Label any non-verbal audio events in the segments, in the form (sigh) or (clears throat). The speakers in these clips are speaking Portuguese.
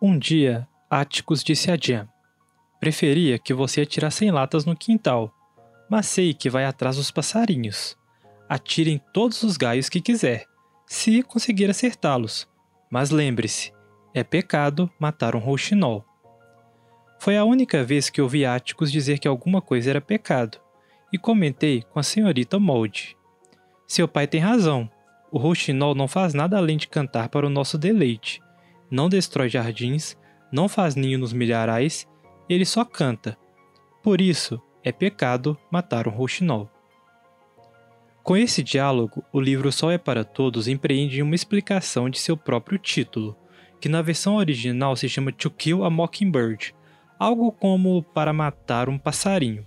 Um dia, Atticus disse a Jan: Preferia que você atirasse em latas no quintal, mas sei que vai atrás dos passarinhos. Atire em todos os galhos que quiser, se conseguir acertá-los. Mas lembre-se, é pecado matar um rouxinol. Foi a única vez que ouvi Atticus dizer que alguma coisa era pecado, e comentei com a senhorita Molde. Seu pai tem razão. O rouxinol não faz nada além de cantar para o nosso deleite. Não destrói jardins, não faz ninho nos milharais, ele só canta. Por isso, é pecado matar um rouxinol. Com esse diálogo, o livro Sol é para Todos empreende uma explicação de seu próprio título, que na versão original se chama To Kill a Mockingbird, algo como para matar um passarinho.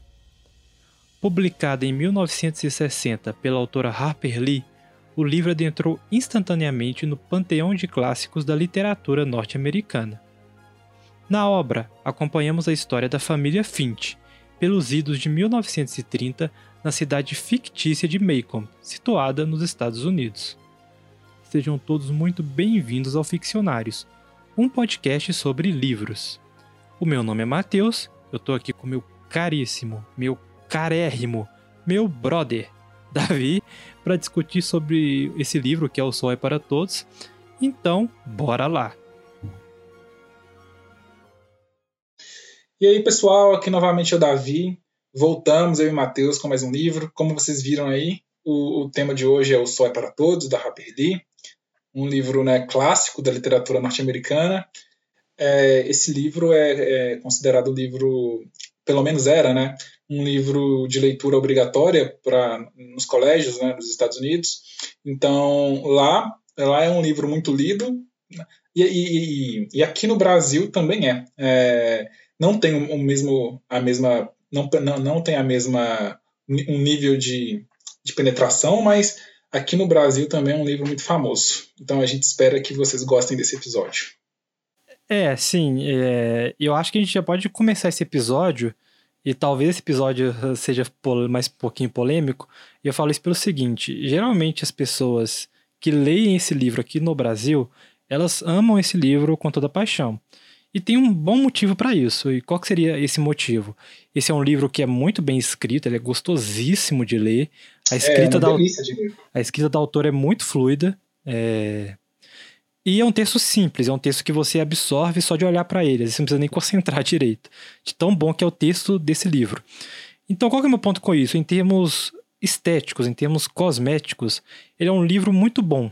Publicada em 1960 pela autora Harper Lee, o livro adentrou instantaneamente no panteão de clássicos da literatura norte-americana. Na obra, acompanhamos a história da família Finch, pelos idos de 1930 na cidade fictícia de Macomb, situada nos Estados Unidos. Sejam todos muito bem-vindos ao Ficcionários, um podcast sobre livros. O meu nome é Matheus, eu tô aqui com meu caríssimo, meu carérrimo, meu brother, Davi, para discutir sobre esse livro que é O Sol é para Todos. Então, bora lá! E aí, pessoal, aqui novamente é o Davi. Voltamos, eu e o Matheus, com mais um livro. Como vocês viram aí, o, o, tema de hoje é O Sol é para Todos, da Harper Lee. Um livro né, clássico da literatura norte-americana é, esse livro é, é considerado um livro, pelo menos era, né, um livro de leitura obrigatória para nos colégios, né, nos Estados Unidos. Então lá, lá é um livro muito lido e, e, e aqui no Brasil também é. é não tem o mesmo, a mesma, não, não, não tem a mesma um nível de, de penetração, mas aqui no Brasil também é um livro muito famoso. Então a gente espera que vocês gostem desse episódio. É, sim. É, eu acho que a gente já pode começar esse episódio, e talvez esse episódio seja mais um pouquinho polêmico, e eu falo isso pelo seguinte: geralmente as pessoas que leem esse livro aqui no Brasil, elas amam esse livro com toda paixão. E tem um bom motivo para isso. E qual seria esse motivo? Esse é um livro que é muito bem escrito, ele é gostosíssimo de ler. A escrita, é, da, de a escrita da autora é muito fluida. É, e é um texto simples, é um texto que você absorve só de olhar para ele, você não precisa nem (laughs) concentrar direito. De tão bom que é o texto desse livro. Então, qual é o meu ponto com isso? Em termos estéticos, em termos cosméticos, ele é um livro muito bom.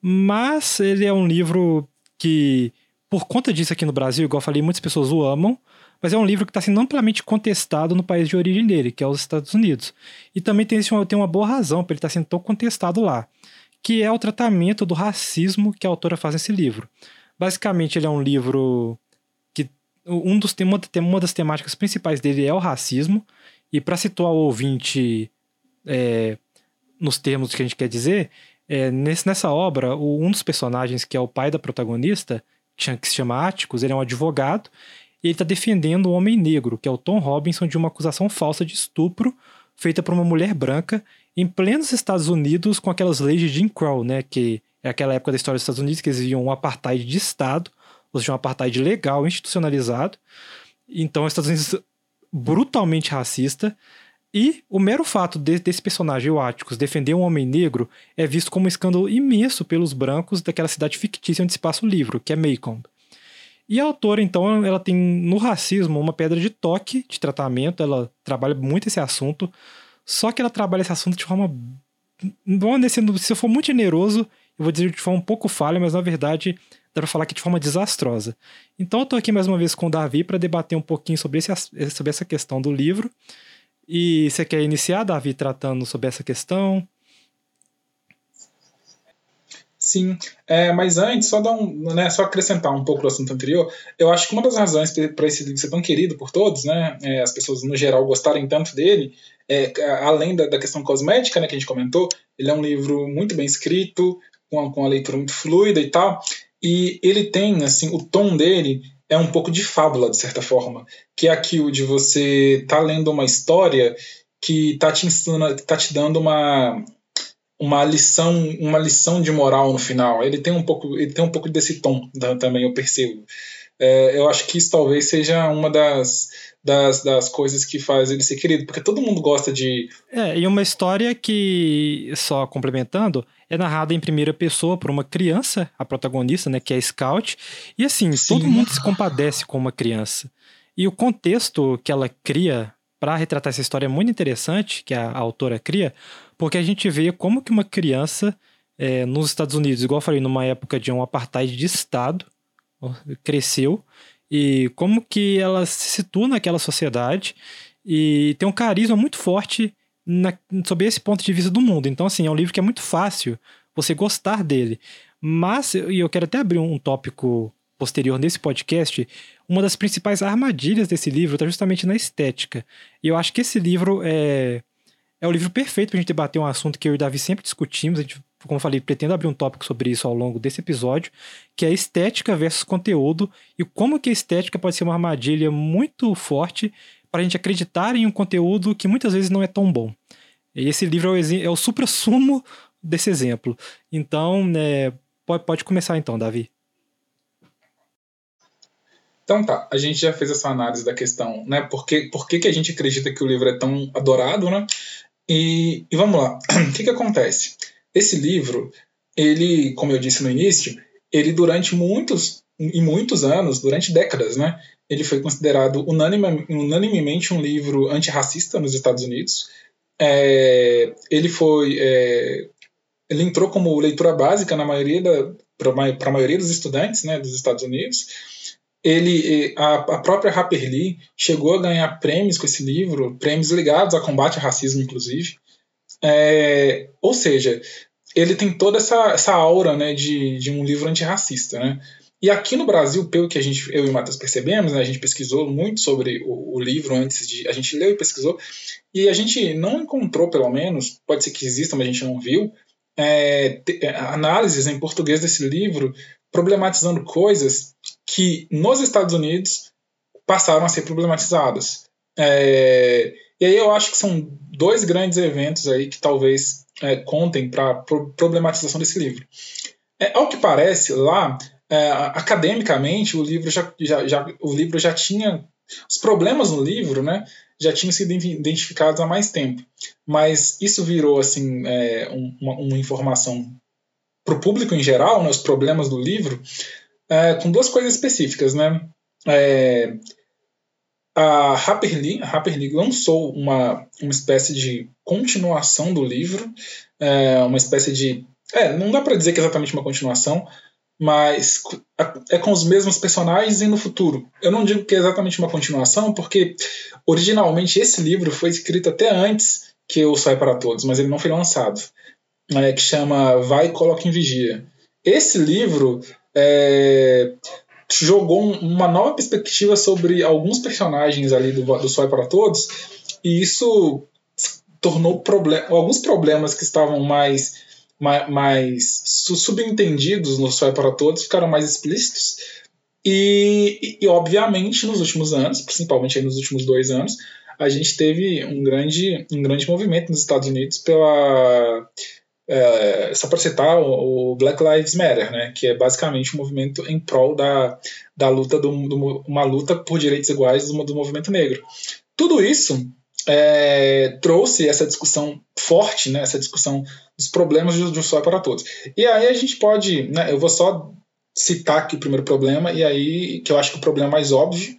Mas ele é um livro que, por conta disso aqui no Brasil, igual eu falei, muitas pessoas o amam, mas é um livro que está sendo amplamente contestado no país de origem dele, que é os Estados Unidos. E também tem, tem uma boa razão para ele estar tá sendo tão contestado lá que é o tratamento do racismo que a autora faz nesse livro. Basicamente, ele é um livro que um dos uma, uma das temáticas principais dele é o racismo, e para situar o ouvinte é, nos termos que a gente quer dizer, é, nesse, nessa obra, o, um dos personagens, que é o pai da protagonista, que se chama Atticus, ele é um advogado, e ele está defendendo o homem negro, que é o Tom Robinson, de uma acusação falsa de estupro feita por uma mulher branca em plenos Estados Unidos com aquelas leis de Jim Crow, né? Que é aquela época da história dos Estados Unidos que eles viam um apartheid de Estado, ou seja, um apartheid legal, institucionalizado. Então, os Estados Unidos brutalmente racista. E o mero fato de, desse personagem, o Atticus, defender um homem negro é visto como um escândalo imenso pelos brancos daquela cidade fictícia onde se passa o livro, que é Macomb. E a autora, então, ela tem no racismo uma pedra de toque de tratamento, ela trabalha muito esse assunto, só que ela trabalha esse assunto de forma. Vamos descendo, se eu for muito generoso, eu vou dizer de forma um pouco falha, mas na verdade dá pra falar que de forma desastrosa. Então eu tô aqui mais uma vez com o Davi para debater um pouquinho sobre, esse, sobre essa questão do livro. E você quer iniciar, Davi, tratando sobre essa questão? Sim, é, mas antes, só, dar um, né, só acrescentar um pouco do assunto anterior, eu acho que uma das razões para esse livro ser tão querido por todos, né, é, as pessoas no geral gostarem tanto dele, é, além da, da, questão cosmética né, que a gente comentou, ele é um livro muito bem escrito, com a, com a leitura muito fluida e tal, e ele tem, assim, o tom dele é um pouco de fábula, de certa forma, que é aquilo de você tá lendo uma história que está te ensinando, tá te dando uma uma lição, uma lição de moral no final. Ele tem um pouco, ele tem um pouco desse tom também, eu percebo. É, eu acho que isso talvez seja uma das, das, das coisas que faz ele ser querido, porque todo mundo gosta de. É, e uma história que, só complementando, é narrada em primeira pessoa por uma criança, a protagonista, né, que é Scout, e assim, Sim. todo mundo se compadece com uma criança. E o contexto que ela cria para retratar essa história é muito interessante, que a, a, autora cria, porque a gente vê como que uma criança é, nos Estados Unidos, igual eu falei, numa época de um apartheid de Estado, cresceu e como que ela se situa naquela sociedade e tem um carisma muito forte na, sobre esse ponto de vista do mundo. Então, assim, é um livro que é muito fácil você gostar dele. Mas, e eu quero até abrir um tópico posterior nesse podcast, uma das principais armadilhas desse livro está justamente na estética. E eu acho que esse livro é, é o livro perfeito para a gente debater um assunto que eu e o Davi sempre discutimos. A gente como eu falei, pretendo abrir um tópico sobre isso ao longo desse episódio, que é estética versus conteúdo e como que a estética pode ser uma armadilha muito forte para a gente acreditar em um conteúdo que muitas vezes não é tão bom. E esse livro é o, é o supra-sumo desse exemplo. Então, é, pode, pode começar então, Davi. Então tá, a gente já fez essa análise da questão, né? Por que, por que, que a gente acredita que o livro é tão adorado, né? E, e vamos lá, (clears throat) o que, que acontece? Esse livro, ele, como eu disse no início, ele durante muitos e muitos anos, durante décadas, né, ele foi considerado unanime, unanimemente um livro antirracista nos Estados Unidos. É, ele foi é, ele entrou como leitura básica na maioria da para a maioria dos estudantes né, dos Estados Unidos ele a, a, própria Harper Lee chegou a ganhar prêmios com esse livro prêmios ligados ao combate ao racismo inclusive é, ou seja, ele tem toda essa, essa aura né, de, de um livro antirracista. Né? E aqui no Brasil, pelo que a gente, eu e o Matheus percebemos, né, a gente pesquisou muito sobre o, o, livro antes de. A gente leu e pesquisou, e a gente não encontrou, pelo menos, pode ser que exista, mas a gente não viu, é, é análises em português desse livro problematizando coisas que nos Estados Unidos passaram a ser problematizadas. É, e aí eu acho que são dois grandes eventos aí que talvez é, contem para a problematização desse livro. É, ao que parece, lá, é, academicamente, o livro já, já, já, o livro já tinha. Os problemas no livro né, já tinham sido identificados há mais tempo. Mas isso virou assim é, uma, uma, informação para o público em geral, né, os problemas do livro, é, com duas coisas específicas. Né? É, a Harper Lee, a Harper Lee lançou uma, uma espécie de continuação do livro, é, uma espécie de. É, não dá para dizer que é exatamente uma continuação, mas é com os mesmos personagens e no futuro. Eu não digo que é exatamente uma continuação, porque originalmente esse livro foi escrito até antes que o Sai para Todos, mas ele não foi lançado. É, que chama Vai Coloca em Vigia. Esse livro é, jogou uma nova perspectiva sobre alguns personagens ali do, do Só para Todos, e isso tornou problem alguns problemas que estavam mais, mais, mais subentendidos no Só para Todos ficaram mais explícitos. E, e, e, obviamente, nos últimos anos, principalmente nos últimos dois anos, a gente teve um grande, um grande movimento nos Estados Unidos pela é, só para citar o, Black Lives Matter, né, que é basicamente um movimento em prol da, da luta do, do uma luta por direitos iguais do, do movimento negro. Tudo isso é, trouxe essa discussão forte, né, essa discussão dos problemas de justiça para todos. E aí a gente pode, né, eu vou só citar aqui o primeiro problema e aí que eu acho que o problema mais óbvio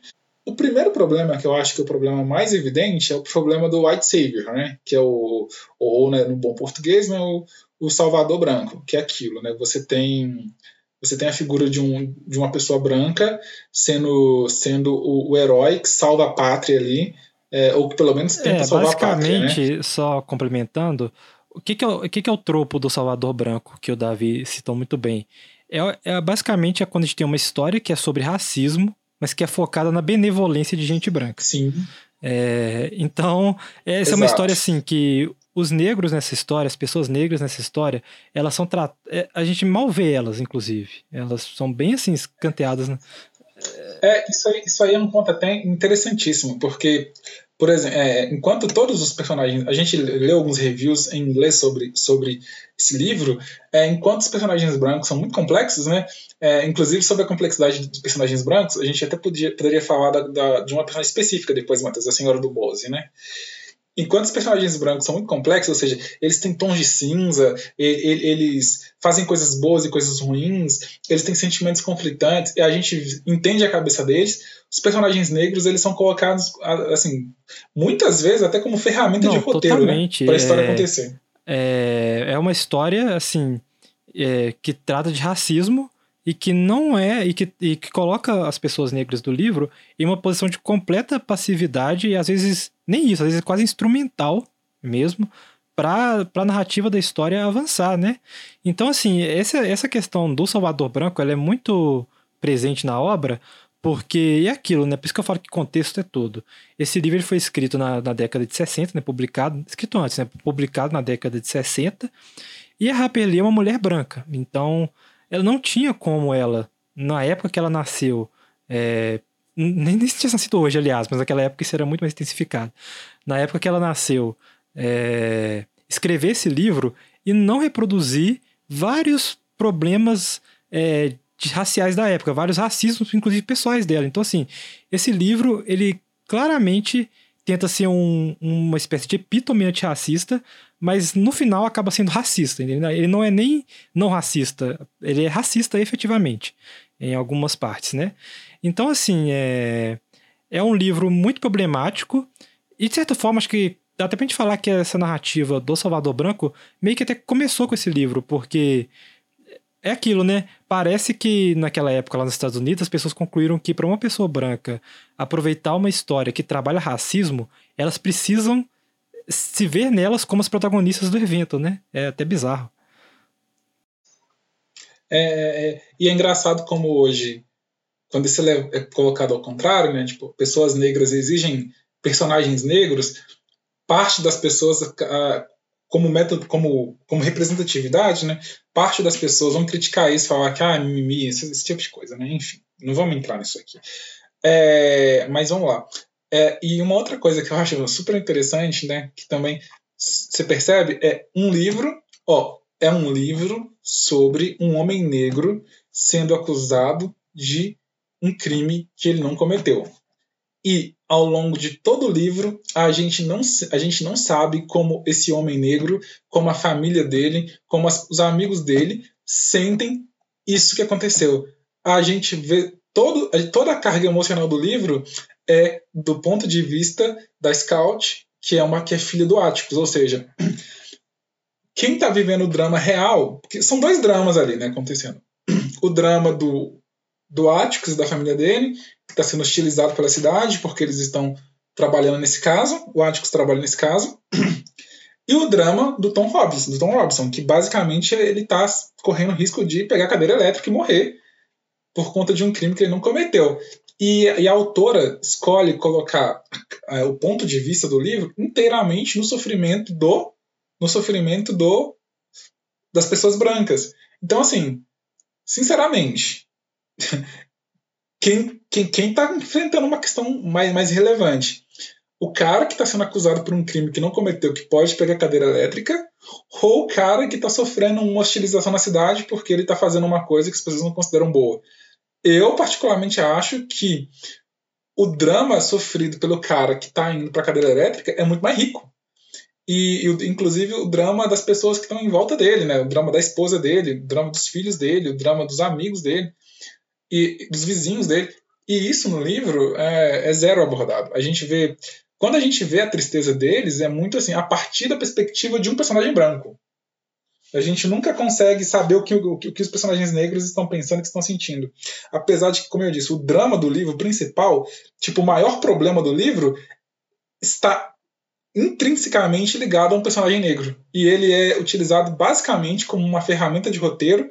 o primeiro problema, que eu acho que é o problema mais evidente, é o problema do white savior, né? Que é o, ou né, no bom português, né, o, o salvador branco, que é aquilo, né? Você tem você tem a figura de, um, de uma pessoa branca sendo, sendo o, o herói que salva a pátria ali, é, ou que pelo menos tenta é, salvar a pátria. Basicamente, né? só complementando, o que, que, é, o que, que é o tropo do Salvador Branco, que o Davi citou muito bem? É, é basicamente é quando a gente tem uma história que é sobre racismo, mas que é focada na benevolência de gente branca. Sim. É, então, essa Exato. é uma história assim que os negros nessa história, as pessoas negras nessa história, elas são tratadas. É, a gente mal vê elas, inclusive. Elas são bem assim, escanteadas. Né? É, isso aí, isso aí é um ponto até interessantíssimo, porque por exemplo, é, enquanto todos os personagens. A gente leu alguns reviews em inglês sobre, sobre esse livro, é, enquanto os personagens brancos são muito complexos, né? É, inclusive sobre a complexidade dos personagens brancos, a gente até podia, poderia falar da, da, de uma personagem específica depois, Matheus, a Senhora do Bose, né? Enquanto os personagens brancos são muito complexos, ou seja, eles têm tons de cinza, eles fazem coisas boas e coisas ruins, eles têm sentimentos conflitantes, e a gente entende a cabeça deles. Os personagens negros, eles são colocados, assim, muitas vezes até como ferramenta Não, de roteiro, né, para a história é, acontecer. É, é uma história, assim, é, que trata de racismo, e que não é e que, e que coloca as pessoas negras do livro em uma posição de completa passividade e às vezes nem isso, às vezes quase instrumental mesmo para a narrativa da história avançar, né? Então assim, essa, essa questão do Salvador Branco, ela é muito presente na obra, porque é aquilo, né? Por isso que eu falo que contexto é tudo. Esse livro foi escrito na, na década de 60, né? Publicado, escrito antes, né? Publicado na década de 60. E a Harper Lee é uma mulher branca. Então, ela não tinha como ela, na época que ela nasceu, é, nem, nem tinha nascido hoje, aliás, mas naquela época isso era muito mais intensificado. Na época que ela nasceu, é, escrever esse livro e não reproduzir vários problemas é, raciais da época, vários racismos, inclusive pessoais dela. Então, assim, esse livro, ele claramente tenta ser um, uma espécie de epítome antirracista, mas no final acaba sendo racista. Entendeu? Ele não é nem não racista, ele é racista efetivamente, em algumas partes, né? Então, assim, é, é um livro muito problemático e, de certa forma, acho que dá até pra gente falar que essa narrativa do Salvador Branco meio que até começou com esse livro, porque é aquilo, né? Parece que naquela época lá nos Estados Unidos as pessoas concluíram que para uma pessoa branca aproveitar uma história que trabalha racismo, elas precisam se ver nelas como as protagonistas do evento, né? É até bizarro. É, é, é e é engraçado como hoje, quando isso é colocado ao contrário, né? Tipo, pessoas negras exigem personagens negros, parte das pessoas como método, como, como representatividade, né? Parte das pessoas vão criticar isso, falar que ah, mimimi, esse, esse tipo de coisa, né? Enfim, não vamos entrar nisso aqui. É, mas vamos lá. É, e uma outra coisa que eu acho super interessante, né? Que também você percebe é um livro, ó, é um livro sobre um homem negro sendo acusado de um crime que ele não cometeu. E ao longo de todo o livro, a gente não, a gente não sabe como esse homem negro, como a família dele, como as, os amigos dele sentem isso que aconteceu. A gente vê todo, toda a carga emocional do livro é do ponto de vista da Scout, que é uma que é filha do Atticus, ou seja, quem está vivendo o drama real, porque são dois dramas ali, né, acontecendo. O drama do do Atticus e da família dele que está sendo hostilizado pela cidade, porque eles estão trabalhando nesse caso, o Atticus trabalha nesse caso, e o drama do Tom Robinson, do Tom Robinson, que basicamente ele está correndo risco de pegar a cadeira elétrica e morrer por conta de um crime que ele não cometeu. E, e a autora escolhe colocar é, o ponto de vista do livro inteiramente no sofrimento do no sofrimento do das pessoas brancas. Então assim, sinceramente, (laughs) quem quem quem está enfrentando uma questão mais, mais relevante? O cara que está sendo acusado por um crime que não cometeu, que pode pegar cadeira elétrica, ou o cara que está sofrendo uma hostilização na cidade porque ele está fazendo uma coisa que as pessoas não consideram boa. Eu, particularmente, acho que o drama sofrido pelo cara que está indo para a cadeira elétrica é muito mais rico. E, e, inclusive o drama das pessoas que estão em volta dele, né? O drama da esposa dele, o drama dos filhos dele, o drama dos amigos dele e dos vizinhos dele. E isso no livro é, é, zero abordado. A gente vê. Quando a gente vê a tristeza deles, é muito assim, a partir da perspectiva de um personagem branco. A gente nunca consegue saber o que, o que, os personagens negros estão pensando, que estão sentindo. Apesar de que, como eu disse, o drama do livro principal, tipo, o maior problema do livro está intrinsecamente ligado a um personagem negro. E ele é utilizado basicamente como uma ferramenta de roteiro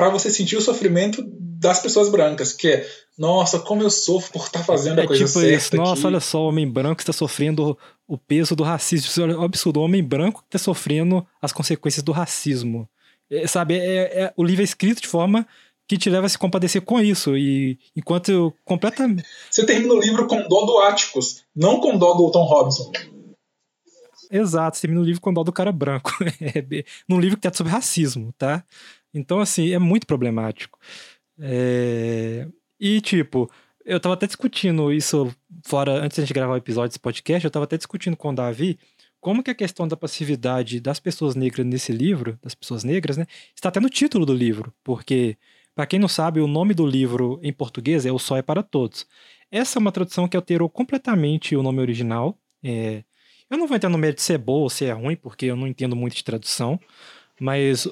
para você sentir o sofrimento das pessoas brancas, que é, nossa, como eu sofro por estar tá fazendo a é coisa tipo certa. Isso. Nossa, aqui. olha só, o homem branco está sofrendo o peso do racismo. Isso é um absurdo. O homem branco está sofrendo as consequências do racismo. É, sabe, é, é, o livro é escrito de forma que te leva a se compadecer com isso. E enquanto completamente. Você termina o livro com dó do Atticus, não com dó do Tom Robinson. Exato, você termina o livro com dó do cara branco. (laughs) É num livro que trata sobre racismo, tá? Então, assim, é muito problemático. É... E, tipo, eu tava até discutindo isso fora, antes de gravar o episódio desse podcast, eu tava até discutindo com o Davi como que a questão da passividade das pessoas negras nesse livro, das pessoas negras, né, está até no título do livro, porque, para quem não sabe, o nome do livro em português é O Sol é para Todos. Essa é uma tradução que alterou completamente o nome original. É... Eu não vou entrar no mérito se é boa ou se é ruim, porque eu não entendo muito de tradução, mas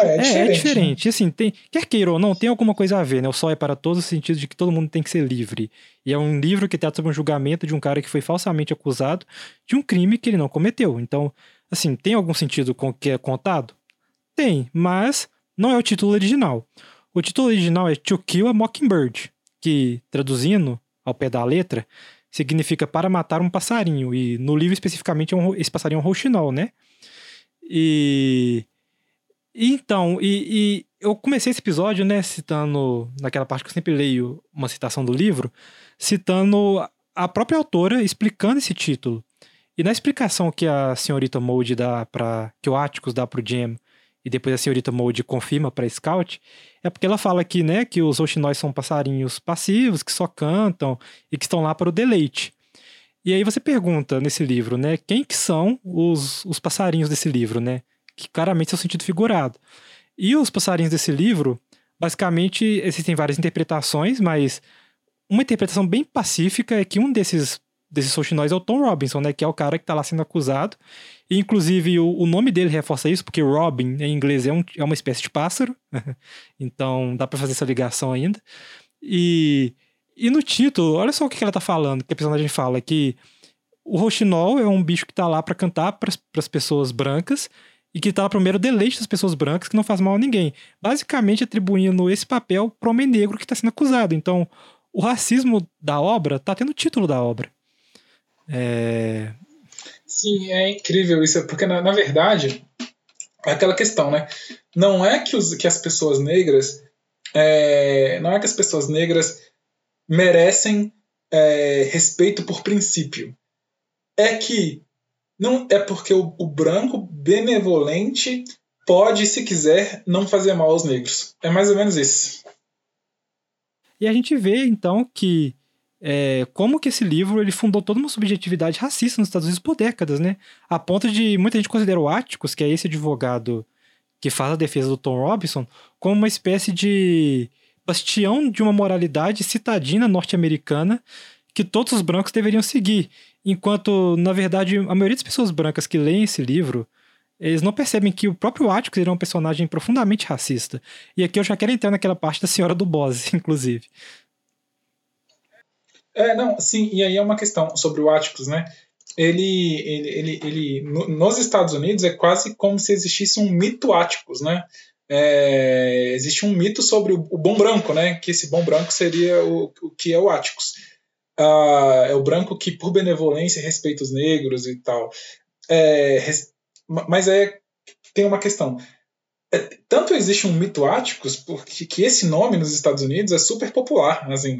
é, é, é diferente. É, diferente. Né? Assim, tem, quer queira ou não, tem alguma coisa a ver, né? O sol é para todos, no sentido de que todo mundo tem que ser livre. E é um livro que trata sobre um julgamento de um cara que foi falsamente acusado de um crime que ele não cometeu. Então, assim, tem algum sentido com o que é contado? Tem, mas não é o título original. O título original é To Kill a Mockingbird, que, traduzindo ao pé da letra, significa para matar um passarinho. E no livro especificamente é um, esse passarinho é um rouxinol, né? E então, e, e, eu comecei esse episódio, né, citando, naquela parte que eu sempre leio uma citação do livro, citando a própria autora explicando esse título. E na explicação que a senhorita Mold dá para que o Atticus dá pro Jam e depois a senhorita Mold confirma para Scout, é porque ela fala que, né, que os Oxinóis são passarinhos passivos, que só cantam e que estão lá para o deleite. E aí você pergunta nesse livro, né, quem que são os, os passarinhos desse livro, né? Que claramente é o sentido figurado. E os passarinhos desse livro, basicamente, existem várias interpretações, mas uma interpretação bem pacífica é que um desses desses Soxinóis é o Tom Robinson, né? Que é o cara que tá lá sendo acusado. E, inclusive, o, o nome dele reforça isso, porque Robin, em inglês, é, um, é uma espécie de pássaro. (laughs) então, dá para fazer essa ligação ainda. E, e no título, olha só o que ela tá falando, que a personagem fala, que o Roxinol é um bicho que tá lá para cantar para as pessoas brancas e que tá para o deleite das pessoas brancas que não faz mal a ninguém. Basicamente atribuindo esse papel para o homem negro que está sendo acusado. Então, o racismo da obra tá tendo o título da obra. É... Sim, é incrível isso, porque na, na verdade é aquela questão, né? Não é que, os, que as pessoas negras. É, não é que as pessoas negras merecem é, respeito por princípio. É que não é porque o, o branco benevolente pode, se quiser, não fazer mal aos negros. É mais ou menos isso. E a gente vê, então, que é, como que esse livro ele fundou toda uma subjetividade racista nos Estados Unidos por décadas, né? A ponto de muita gente considera o Atticus, que é esse advogado que faz a defesa do Tom Robinson, como uma espécie de bastião de uma moralidade citadina norte-americana que todos os brancos deveriam seguir. Enquanto, na verdade, a maioria das pessoas brancas que leem esse livro, eles não percebem que o próprio Atticus é um personagem profundamente racista. E aqui eu já quero entrar naquela parte da Senhora do Bose, (laughs) inclusive. É, não, sim, e aí é uma questão sobre o Atticus, né? Ele, ele, ele, ele no, nos Estados Unidos é quase como se existisse um mito Atticus, né? É, existe um mito sobre o, o, bom branco, né? Que esse bom branco seria o, o que é o Atticus uh, é o branco que, por benevolência, respeita os negros e tal. É, mas é, tem uma questão. É, tanto existe um mito áticos porque que esse nome nos Estados Unidos é super popular. Assim,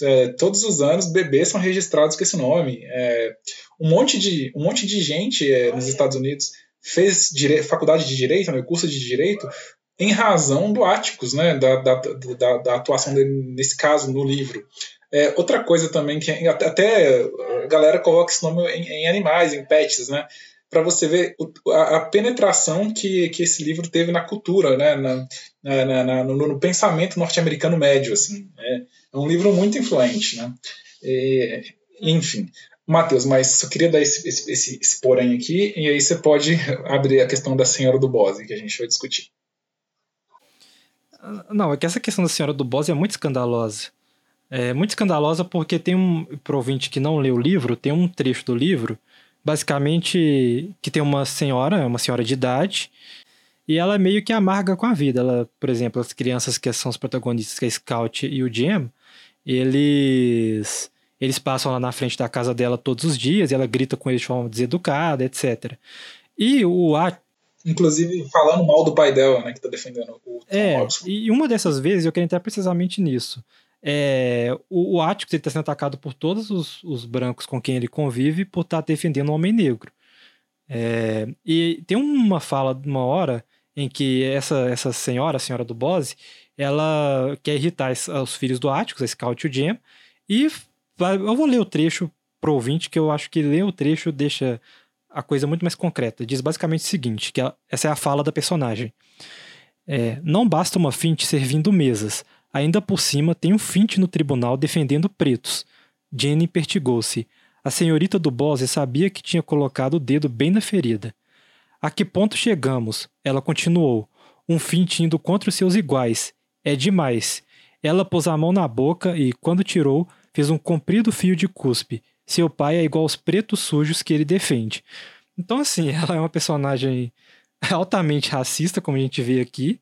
é, todos os anos bebês são registrados com esse nome. É, um monte de um monte de gente é, nos Estados Unidos fez dire faculdade de direito, né, curso de direito, em razão do áticos, né, da, da, da, da atuação dele nesse caso no livro. É, outra coisa também que até a galera coloca esse nome em, em animais, em pets, né? Para você ver a, penetração que, que esse livro teve na cultura, né? Na, na, na no, no, pensamento norte-americano médio, assim. É, é, um livro muito influente, né? E, enfim, Matheus, mas só queria dar esse, esse, esse, esse porém aqui, e aí você pode abrir a questão da Senhora do Bose, que a gente vai discutir. Não, é que essa questão da Senhora do Bose é muito escandalosa. É muito escandalosa porque tem um, pro que não leu o livro, tem um trecho do livro, basicamente, que tem uma senhora, uma senhora de idade, e ela meio que amarga com a vida. Ela, por exemplo, as crianças que são os protagonistas, que é a Scout e o Jam, eles eles passam lá na frente da casa dela todos os dias, e ela grita com eles de forma deseducada, etc. E o, Inclusive falando mal do pai dela, né, que tá defendendo o É, Robson. e uma dessas vezes eu quero entrar precisamente nisso. É, o, o está sendo atacado por todos os, os brancos com quem ele convive por estar defendendo o homem negro. É, e tem uma fala, uma hora, em que essa, essa senhora, a senhora do Bose, ela quer irritar os, os filhos do Atticus, a Scout e o Jam, e eu vou ler o trecho pro ouvinte, que eu acho que ler o trecho deixa a coisa muito mais concreta. Diz basicamente o seguinte, que ela- essa é a fala da personagem. É, não basta uma finte servindo mesas. Ainda por cima tem um finte no tribunal defendendo pretos. Jenny pertigou-se. A senhorita do Bose sabia que tinha colocado o dedo bem na ferida. A que ponto chegamos? Ela continuou. Um finte indo contra os seus iguais. É demais. Ela pôs a mão na boca e, quando tirou, fez um comprido fio de cuspe. Seu pai é igual aos pretos sujos que ele defende. Então, assim, (laughs) ela é uma personagem altamente racista, como a gente vê aqui.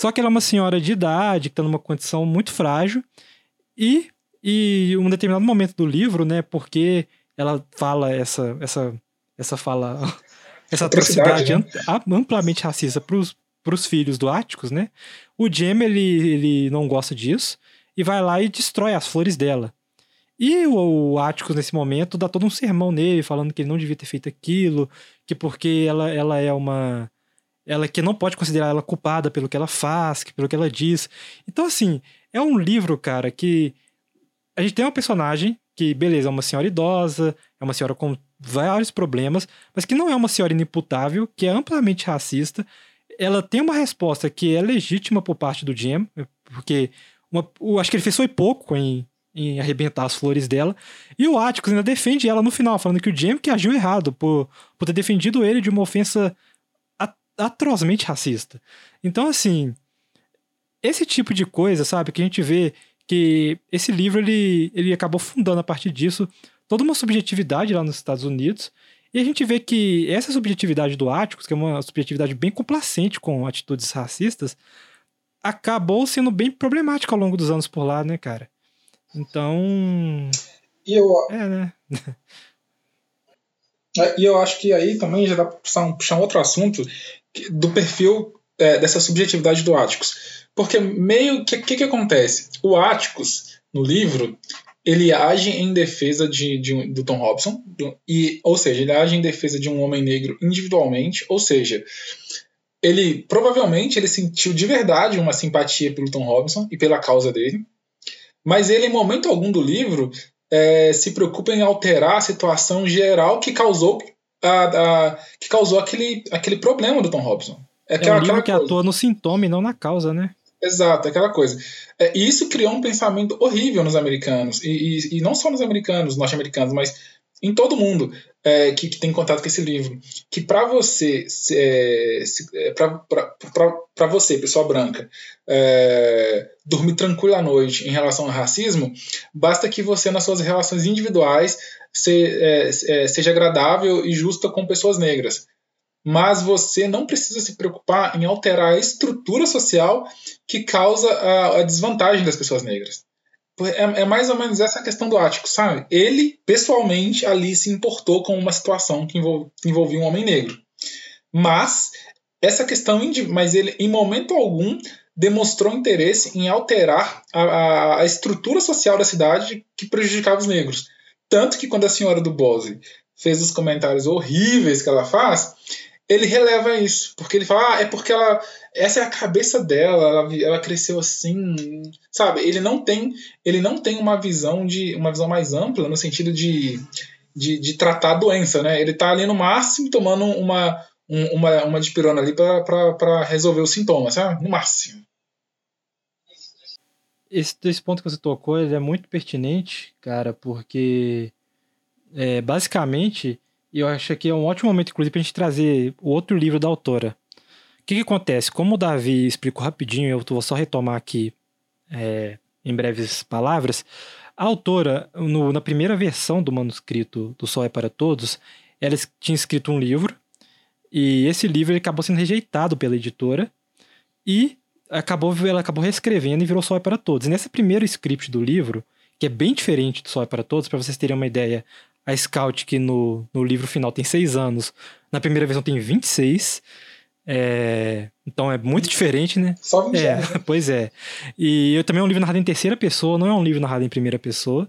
Só que ela é uma senhora de idade, que está numa condição muito frágil. E, e um determinado momento do livro, né, porque ela fala essa, essa, essa fala, (laughs) essa Atrocidade, am- amplamente racista para os filhos do Áticos, né? O Jem, ele, ele não gosta disso e vai lá e destrói as flores dela. E o, o Áticos, nesse momento, dá todo um sermão nele, falando que ele não devia ter feito aquilo, que porque ela, ela é uma. Ela que não pode considerar ela culpada pelo que ela faz, pelo que ela diz. Então, assim, é um livro, cara, que a gente tem uma personagem que, beleza, é uma senhora idosa, é uma senhora com vários problemas, mas que não é uma senhora inimputável, que é amplamente racista. Ela tem uma resposta que é legítima por parte do Jam, porque uma, acho que ele fez foi pouco em, em arrebentar as flores dela. E o Atticus ainda defende ela no final, falando que o Jam que agiu errado por, por ter defendido ele de uma ofensa atrozmente racista. Então, assim, esse tipo de coisa, sabe, que a gente vê que esse livro ele, ele acabou fundando a partir disso toda uma subjetividade lá nos Estados Unidos. E a gente vê que essa subjetividade do Áticos, que é uma subjetividade bem complacente com atitudes racistas, acabou sendo bem problemática ao longo dos anos por lá, né, cara? Então. E eu, É, né? (laughs) e eu acho que aí também já dá pra puxar um, puxar um outro assunto do perfil é, dessa subjetividade do Áticos. Porque meio que o que, que acontece? O Áticos, no livro, ele age em defesa de, de do Tom Robson, do- e, ou seja, ele age em defesa de um homem negro individualmente, ou seja, ele provavelmente ele sentiu de verdade uma simpatia pelo Tom Robson e pela causa dele, mas ele, em momento algum do livro, é, se preocupa em alterar a situação geral que causou, a, a- que causou aquele, aquele problema do Tom Robson. É É aquela, um livro que coisa. atua no sintoma e não na causa, né? Exato, aquela coisa. É, e isso criou um pensamento horrível nos americanos, e, e- e não só nos americanos, norte-americanos, mas em todo mundo é, que, que tem contato com esse livro. Que para você, é, é, para você, pessoa branca, é, dormir tranquilo à noite em relação ao racismo, basta que você, nas suas relações individuais, se- é, é, seja agradável e justa com pessoas negras. Mas você não precisa se preocupar em alterar a estrutura social que causa a, a desvantagem das pessoas negras. É, é mais ou menos essa questão do Ático, sabe? Ele, pessoalmente, ali se importou com uma situação que, envol- que envolvia um homem negro. Mas essa questão, mas ele, em momento algum, demonstrou interesse em alterar a- a estrutura social da cidade que prejudicava os negros. Tanto que quando a senhora do Bose fez os comentários horríveis que ela faz, ele releva isso, porque ele fala, ah, é porque ela, essa é a cabeça dela, ela, ela cresceu assim, sabe? Ele não tem, ele não tem uma visão de, uma visão mais ampla no sentido de, de, de tratar a doença, né? Ele tá ali no máximo tomando uma, um- uma, uma dipirona ali para resolver os sintomas, sabe? No máximo. Esse, esse ponto que você tocou ele é muito pertinente, cara, porque é, basicamente eu acho que é um ótimo momento, inclusive, pra gente trazer o outro livro da autora. O que, que acontece? Como o Davi explicou rapidinho, eu vou só retomar aqui é, em breves palavras. A autora, no- na primeira versão do manuscrito do Sol é para Todos, ela tinha escrito um livro, e esse livro acabou sendo rejeitado pela editora, e acabou, ela acabou reescrevendo e virou Sol é para Todos. E nesse primeiro script do livro, que é bem diferente do Sol é para Todos, para vocês terem uma ideia, a Scout, que no, no livro final tem seis anos, na primeira versão tem 26, É, então é muito diferente, né? Só 20 É, anos. (laughs) pois é. E eu também é um livro narrado em terceira pessoa, não é um livro narrado em primeira pessoa,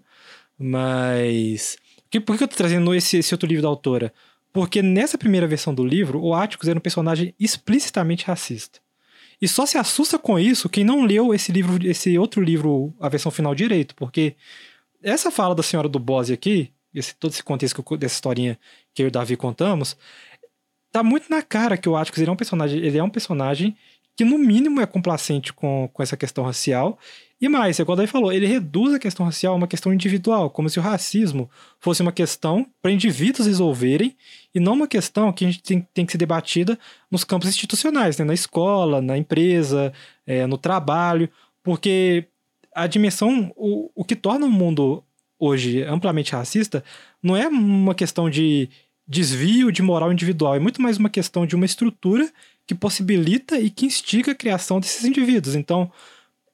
mas. Por que, por que eu tô trazendo esse, esse outro livro da autora? Porque nessa primeira versão do livro, o Atticus era um personagem explicitamente racista. E só se assusta com isso quem não leu esse livro, esse outro livro, a versão final direito, porque essa fala da senhora do Bose aqui, esse, todo esse contexto eu- dessa historinha que eu e o Davi contamos, tá muito na cara que o Atticus ele é um personagem, ele é um personagem que no mínimo é complacente com, com essa questão racial. E mais, igual o Davi falou, ele reduz a questão racial a uma questão individual, como se o racismo fosse uma questão para indivíduos resolverem e não uma questão que a gente tem, tem que ser debatida nos campos institucionais, né? na escola, na empresa, é, no trabalho, porque a dimensão, o, o que torna o mundo hoje amplamente racista não é uma questão de desvio de moral individual, é muito mais uma questão de uma estrutura que possibilita e que instiga a criação desses indivíduos. Então,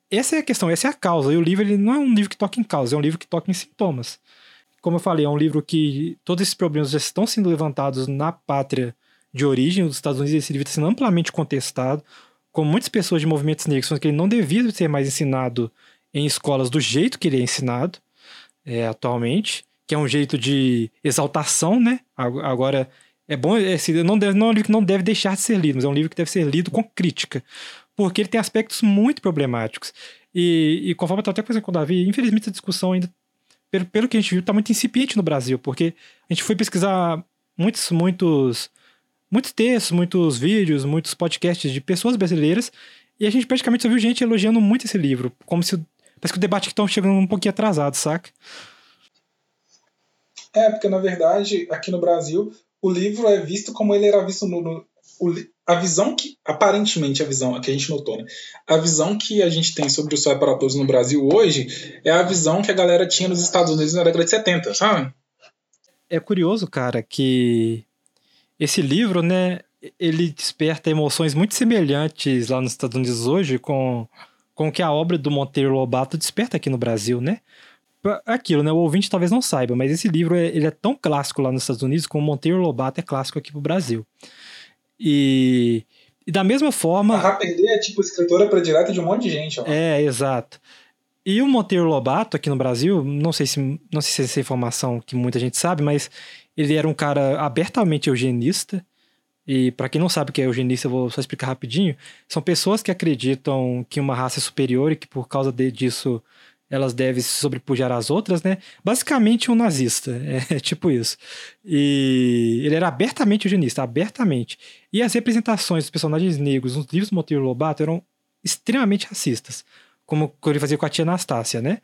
essa é a questão, essa é a causa. E o livro ele não é um livro que toca em causa, é um livro que toca em sintomas. Como eu falei, é um livro que todos esses problemas já estão sendo levantados na pátria de origem dos Estados Unidos. Esse livro está sendo amplamente contestado, com muitas pessoas de movimentos negros que ele não devia ser mais ensinado em escolas do jeito que ele é ensinado é, atualmente, que é um jeito de exaltação, né? Ag- Agora, é bom, esse não, deve, não é um livro que não deve deixar de ser lido, mas é um livro que deve ser lido com crítica, porque ele tem aspectos muito problemáticos. E, e conforme eu estava até conversando com o Davi, infelizmente a discussão ainda, pelo, pelo que a gente viu, está muito incipiente no Brasil, porque a gente foi pesquisar muitos, muitos, muitos textos, muitos vídeos, muitos podcasts de pessoas brasileiras, e a gente praticamente só viu gente elogiando muito esse livro, como se parece que o debate que estão chegando um pouquinho atrasado, saca? É, porque na verdade, aqui no Brasil, o livro é visto como ele era visto no. no- o a visão que. Aparentemente, a visão que a gente notou, né? A visão que a gente tem sobre o é para Todos no Brasil hoje é a visão que a galera tinha nos Estados Unidos na década de 70, sabe? É curioso, cara, que esse livro, né, ele desperta emoções muito semelhantes lá nos Estados Unidos hoje com, com que a obra do Monteiro Lobato desperta aqui no Brasil, né? Aquilo, né? O ouvinte talvez não saiba, mas esse livro é, ele é tão clássico lá nos Estados Unidos como Monteiro Lobato é clássico aqui pro Brasil. E, e da mesma A forma. Harper Lee é tipo escritora predileta de um monte de gente, ó. É, exato. E o Monteiro Lobato aqui no Brasil, não sei se não sei se essa é informação que muita gente sabe, mas ele era um cara abertamente eugenista. E para quem não sabe o que é eugenista, eu vou só explicar rapidinho. São pessoas que acreditam que uma raça é superior e que por causa de- disso elas devem se sobrepujar às outras, né? Basicamente um nazista, (laughs) é, tipo isso. E ele era abertamente eugenista, abertamente. E as representações dos personagens negros nos livros do Monteiro Lobato eram extremamente racistas, como ele fazia com a tia Anastácia, né?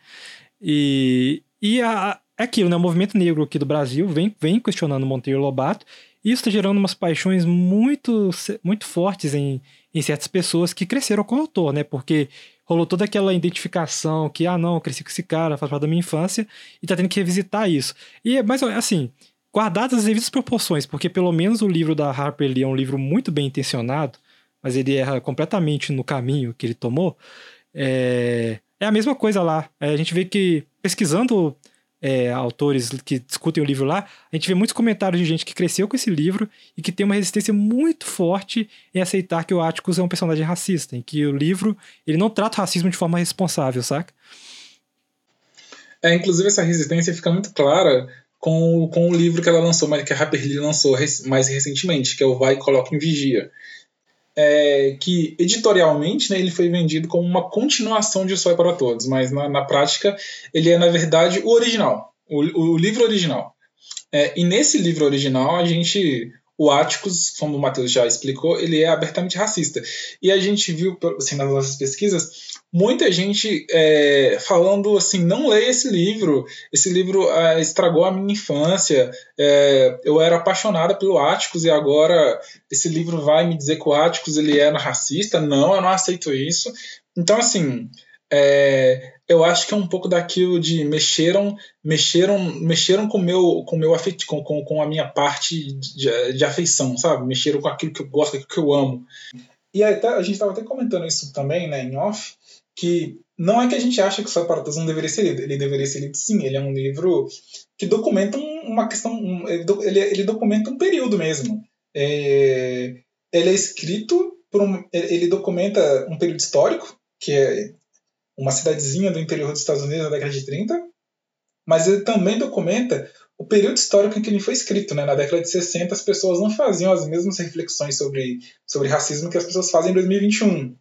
E, e a, é aquilo, né? O movimento negro aqui do Brasil vem, vem questionando Monteiro Lobato, isso está gerando umas paixões muito, muito fortes em, em certas pessoas que cresceram com o autor, né? Porque rolou toda aquela identificação que, ah, não, cresci com esse cara, faz parte da minha infância, e tá tendo que revisitar isso. E é mais assim, guardadas as devidas proporções, porque pelo menos o livro da Harper Lee é um livro muito bem intencionado, mas ele erra completamente no caminho que ele tomou. É, é a mesma coisa lá. É, a gente vê que, pesquisando é, autores que discutem o livro lá, a gente vê muitos comentários de gente que cresceu com esse livro e que tem uma resistência muito forte em aceitar que o Atticus é um personagem racista, em que o livro ele não trata o racismo de forma responsável, saca? É, inclusive, essa resistência fica muito clara com, com o livro que ela lançou, mas que a Harper Lee lançou mais recentemente, que é o Vai e Coloca em Vigia. É, que editorialmente né, ele foi vendido como uma continuação de O Sol é para Todos, mas na, na prática ele é, na verdade, o original, o, o livro original. É, e nesse livro original a gente. O Atticus, como o Matheus já explicou, ele é abertamente racista. E a gente viu, assim, nas nossas pesquisas, muita gente é, falando assim: não leia esse livro, esse livro é, estragou a minha infância, é, eu era apaixonada pelo Atticus e agora esse livro vai me dizer que o Atticus ele era racista? Não, eu não aceito isso. Então, assim, é, eu acho que é um pouco daquilo de mexeram mexeram mexeram com meu com meu afet, com, com, com a minha parte de, de afeição sabe mexeram com aquilo que eu gosto aquilo que eu amo e até, a gente estava até comentando isso também né em off que não é que a gente acha que o Saparatas não deveria ser lido ele deveria ser lido sim ele é um livro que documenta uma questão um, ele, ele, ele documenta um período mesmo é, ele é escrito por um, ele documenta um período histórico, que é uma cidadezinha do interior dos Estados Unidos na década de 30, mas ele também documenta o período histórico em que ele foi escrito. Né? Na década de 60, as pessoas não faziam as mesmas reflexões sobre, sobre racismo que as pessoas fazem em 2021.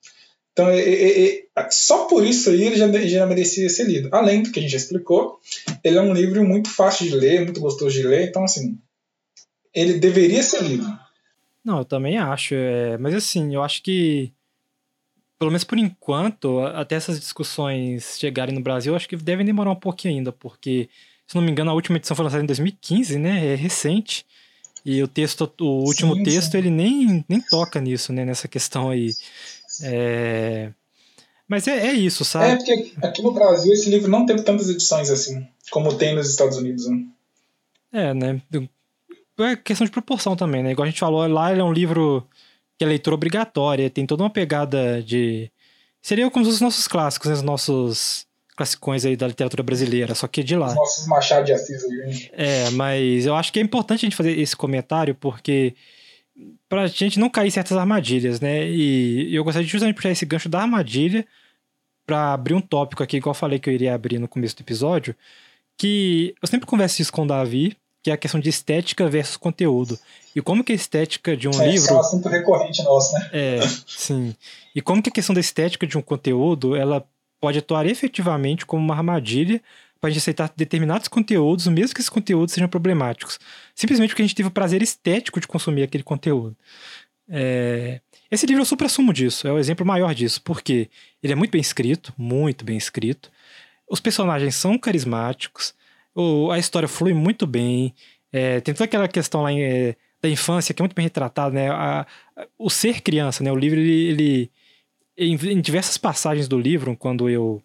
Então, é, é, é, só por isso aí ele já, já merecia ser lido. Além do que a gente já explicou, ele é um livro muito fácil de ler, muito gostoso de ler, então, assim, ele deveria ser lido. Não, eu também acho. É, mas, assim, eu acho que, pelo menos por enquanto, até essas discussões chegarem no Brasil, eu acho que devem demorar um pouquinho ainda, porque, se não me engano, a última edição foi lançada em 2015, né? É recente. E o texto, o último sim, texto, sim. ele nem, nem toca nisso, né? Nessa questão aí. É... Mas é, é, isso, sabe? É, porque aqui no Brasil esse livro não teve tantas edições assim, como tem nos Estados Unidos. Né? É, né? É questão de proporção também, né? Igual a gente falou, lá ele é um livro que é leitura obrigatória, tem toda uma pegada de. Seria como os nossos clássicos, né? os nossos classicões aí da literatura brasileira, só que de lá. Os nossos Machado de Assis aí. É, mas eu acho que é importante a gente fazer esse comentário, porque pra gente não cair em certas armadilhas, né? E eu gostaria de justamente puxar esse gancho da armadilha para abrir um tópico aqui, igual eu falei que eu iria abrir no começo do episódio, que eu sempre converso isso com o Davi, que é a questão de estética versus conteúdo. E como que a estética de um é, livro... Esse é um assunto recorrente nosso, né? É, sim. E como que a questão da estética de um conteúdo, ela pode atuar efetivamente como uma armadilha para gente aceitar determinados conteúdos, mesmo que esses conteúdos sejam problemáticos. Simplesmente porque a gente teve o prazer estético de consumir aquele conteúdo. É... Esse livro é o supra-sumo disso, é o exemplo maior disso, porque ele é muito bem escrito, muito bem escrito. Os personagens são carismáticos, o, a história flui muito bem. É, tem toda aquela questão lá em, é, da infância que é muito bem retratada, né? A, o ser criança, né? O livro, ele, ele em, em, diversas passagens do livro, quando eu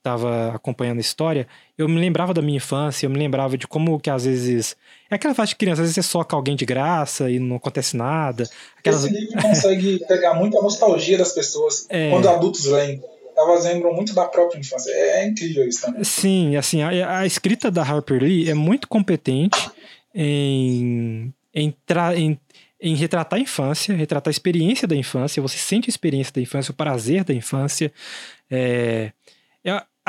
estava acompanhando a história, eu me lembrava da minha infância, eu me lembrava de como que às vezes. É aquela fase de criança, às vezes você soca alguém de graça e não acontece nada. Aquelas... Esse livro consegue pegar muita nostalgia das pessoas é... quando adultos leem. Elas lembram muito da própria infância. É, é incrível isso também. Sim, assim, a, a, escrita da Harper Lee é muito competente em, em, tra, em, em retratar a infância, retratar a experiência da infância. Você sente a experiência da infância, o prazer da infância. É,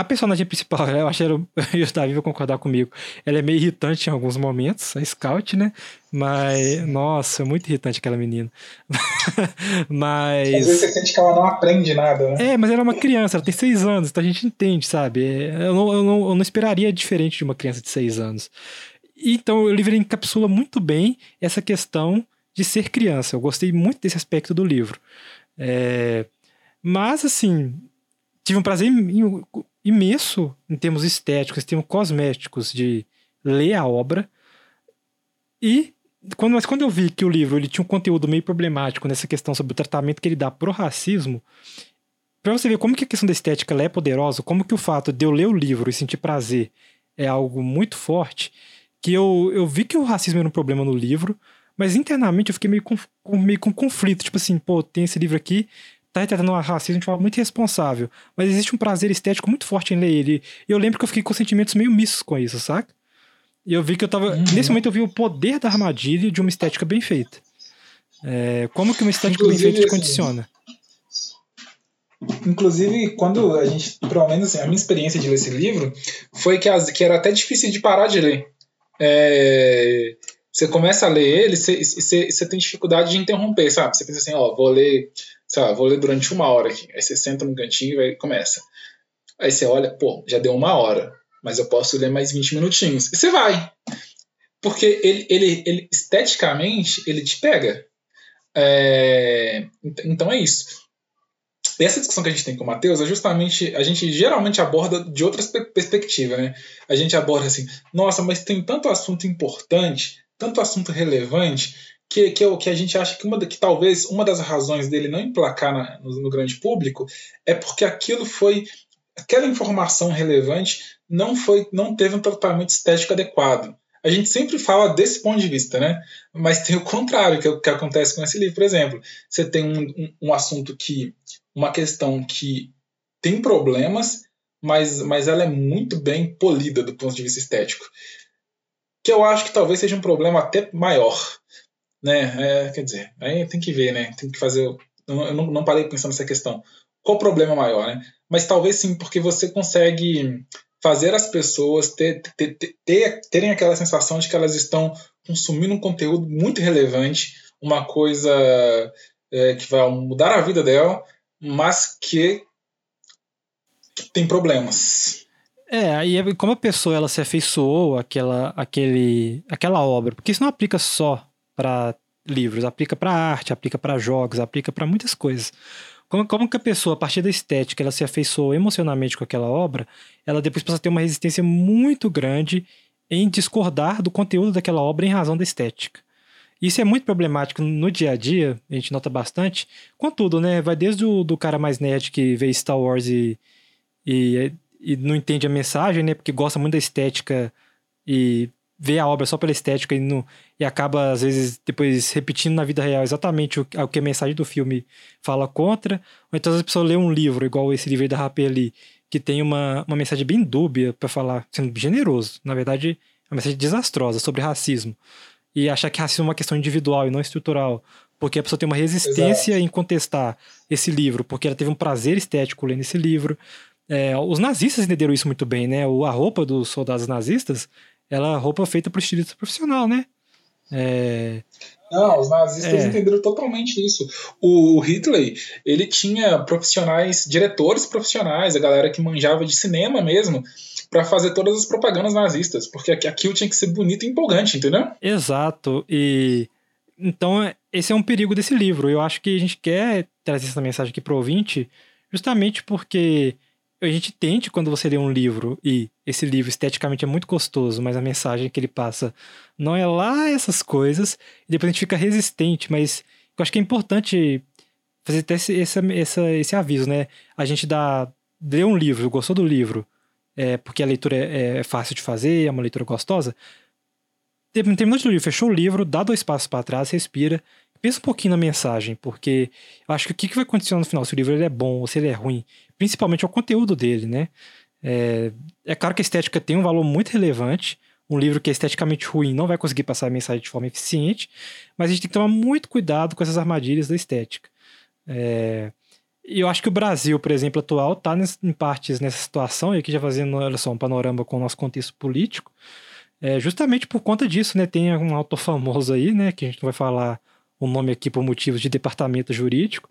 a personagem principal, (laughs) eu acho que (laughs) o Davi vai concordar comigo, ela é meio irritante em alguns momentos, a Scout, né? Mas, nossa, é muito irritante aquela menina. (laughs) mas. Às vezes você sente que ela não aprende nada, né? É, mas ela é uma criança, ela tem seis anos, então a gente entende, sabe? É, eu não, eu não, eu não esperaria diferente de uma criança de seis anos. Então o livro encapsula muito bem essa questão de ser criança. Eu gostei muito desse aspecto do livro. É... Mas, assim, tive um prazer imenso em termos estéticos, em termos cosméticos de ler a obra. E quando, mas quando eu vi que o livro ele tinha um conteúdo meio problemático nessa questão sobre o tratamento que ele dá pro racismo, para você ver como que a questão da estética é poderosa, como que o fato de eu ler o livro e sentir prazer é algo muito forte, que eu, eu vi que o racismo era um problema no livro, mas internamente eu fiquei meio com, meio com conflito, tipo assim, pô, tem esse livro aqui, tá retratando o racismo de forma muito irresponsável. Mas existe um prazer estético muito forte em ler ele. E eu lembro que eu fiquei com sentimentos meio mistos com isso, saca? E eu vi que eu tava. Uhum. Nesse momento eu vi o poder da armadilha de uma estética bem feita. É, como que uma estética Inclusive, bem feita te condiciona? Inclusive, quando a gente, pelo menos assim, a minha experiência de ler esse livro foi que, as, que era até difícil de parar de ler. É, você começa a ler ele, você, você, você, tem dificuldade de interromper, sabe? Você pensa assim, ó, vou ler sei lá, vou ler durante uma hora aqui. Aí você senta no cantinho e começa. Aí você olha, pô, já deu uma hora, mas eu posso ler mais 20 minutinhos. E você vai. Porque ele, ele, ele esteticamente, ele te pega. É, então é isso. E essa discussão que a gente tem com o Matheus é justamente, a gente geralmente aborda de outras perspectivas, né? A gente aborda assim, nossa, mas tem tanto assunto importante, tanto assunto relevante, que, que, que a gente acha que, uma, que talvez uma das razões dele não emplacar na, no, no grande público é porque aquilo foi aquela informação relevante não foi não teve um tratamento estético adequado. A gente sempre fala desse ponto de vista, né? Mas tem o contrário que, que acontece com esse livro. Por exemplo, você tem um, um, um assunto que. uma questão que tem problemas, mas, mas ela é muito bem polida do ponto de vista estético. Que eu acho que talvez seja um problema até maior né? É, quer dizer, aí tem que ver, né? Tem que fazer. Eu não, não parei pensando nessa questão. Qual o problema maior, né? Mas talvez sim, porque você consegue fazer as pessoas ter, ter, ter, terem aquela sensação de que elas estão consumindo um conteúdo muito relevante, uma coisa é, que vai mudar a vida dela, mas que, que tem problemas. É, aí é como a pessoa ela se afeiçoou àquela, àquele, àquela obra, porque isso não aplica só para livros, aplica para arte, aplica para jogos, aplica para muitas coisas. Como, como que a pessoa, a partir da estética, ela se afeiçoou emocionalmente com aquela obra, ela depois passa a ter uma resistência muito grande em discordar do conteúdo daquela obra em razão da estética. Isso é muito problemático no dia a dia, a gente nota bastante. Contudo, né? Vai desde o do cara mais nerd que vê Star Wars e, e, e não entende a mensagem, né? Porque gosta muito da estética e vê a obra só pela estética e, no, e acaba, às vezes, depois repetindo na vida real exatamente o, o que a mensagem do filme fala contra. Ou então, as pessoas lê um livro, igual esse livro da Rapé ali, que tem uma, uma mensagem bem dúbia para falar, sendo generoso. Na verdade, é uma mensagem desastrosa sobre racismo. E achar que racismo é uma questão individual e não estrutural. Porque a pessoa tem uma resistência Exato. em contestar esse livro, porque ela teve um prazer estético lendo esse livro. É, os nazistas entenderam isso muito bem, né? A roupa dos soldados nazistas ela é roupa feita por estilista profissional, né? É... Não, os nazistas é. entenderam totalmente isso. O Hitler, ele tinha profissionais, diretores profissionais, a galera que manjava de cinema mesmo, para fazer todas as propagandas nazistas, porque aquilo tinha que ser bonito e empolgante, entendeu? Exato. E então esse é um perigo desse livro. Eu acho que a gente quer trazer essa mensagem aqui pro ouvinte, justamente porque a gente tente quando você lê um livro e esse livro esteticamente é muito gostoso, mas a mensagem que ele passa não é lá essas coisas, e depois a gente fica resistente, mas eu acho que é importante fazer até esse, esse, esse, esse aviso, né? A gente dá, lê um livro, gostou do livro, é, porque a leitura é, é fácil de fazer, é uma leitura gostosa. Terminou de ler fechou o livro, dá dois passos para trás, respira, pensa um pouquinho na mensagem, porque eu acho que o que vai acontecer no final, se o livro ele é bom ou se ele é ruim, principalmente é o conteúdo dele, né? É, é claro que a estética tem um valor muito relevante. Um livro que é esteticamente ruim não vai conseguir passar a mensagem de forma eficiente, mas a gente tem que tomar muito cuidado com essas armadilhas da estética. É, eu acho que o Brasil, por exemplo, atual, está em partes nessa situação, e aqui já fazendo olha só, um panorama com o nosso contexto político, é, justamente por conta disso, né? Tem um autor famoso aí, né? Que a gente não vai falar o nome aqui por motivos de departamento jurídico,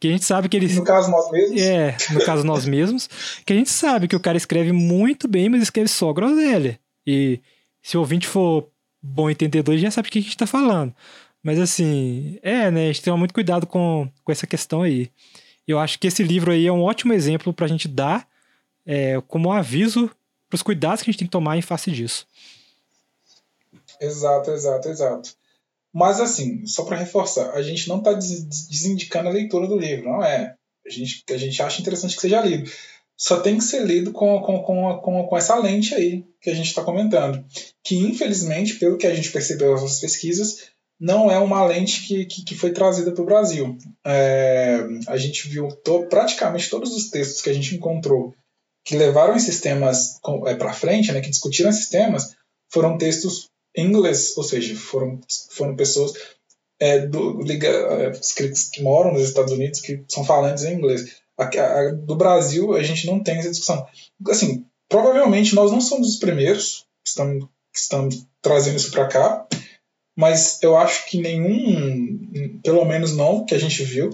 que a gente sabe que eles. No caso, nós mesmos. É, no caso, nós mesmos. Que a gente sabe que o cara escreve muito bem, mas escreve só groselha. E se o ouvinte for bom entendedor, já sabe o que a gente tá falando. Mas assim, é, né? A gente tem muito cuidado com, com essa questão aí. Eu acho que esse livro aí é um ótimo exemplo pra gente dar é, como um aviso pros cuidados que a gente tem que tomar em face disso. Exato, exato, exato. Mas, assim, só para reforçar, a gente não está desindicando a leitura do livro, não é? A gente, a gente acha interessante que seja lido. Só tem que ser lido com, com, com, com, com essa lente aí que a gente está comentando. Que, infelizmente, pelo que a gente percebeu nas pesquisas, não é uma lente que, que, que foi trazida para o Brasil. É, a gente viu to, praticamente todos os textos que a gente encontrou que levaram esses sistemas é, para frente, né, que discutiram esses temas, foram textos inglês, ou seja, foram, foram pessoas é, do, liga, é, que moram nos Estados Unidos que são falantes em inglês. A, a, do Brasil, a gente não tem essa discussão. Assim, provavelmente nós não somos os primeiros que estamos, que estamos trazendo isso para cá, mas eu acho que nenhum, pelo menos não que a gente viu,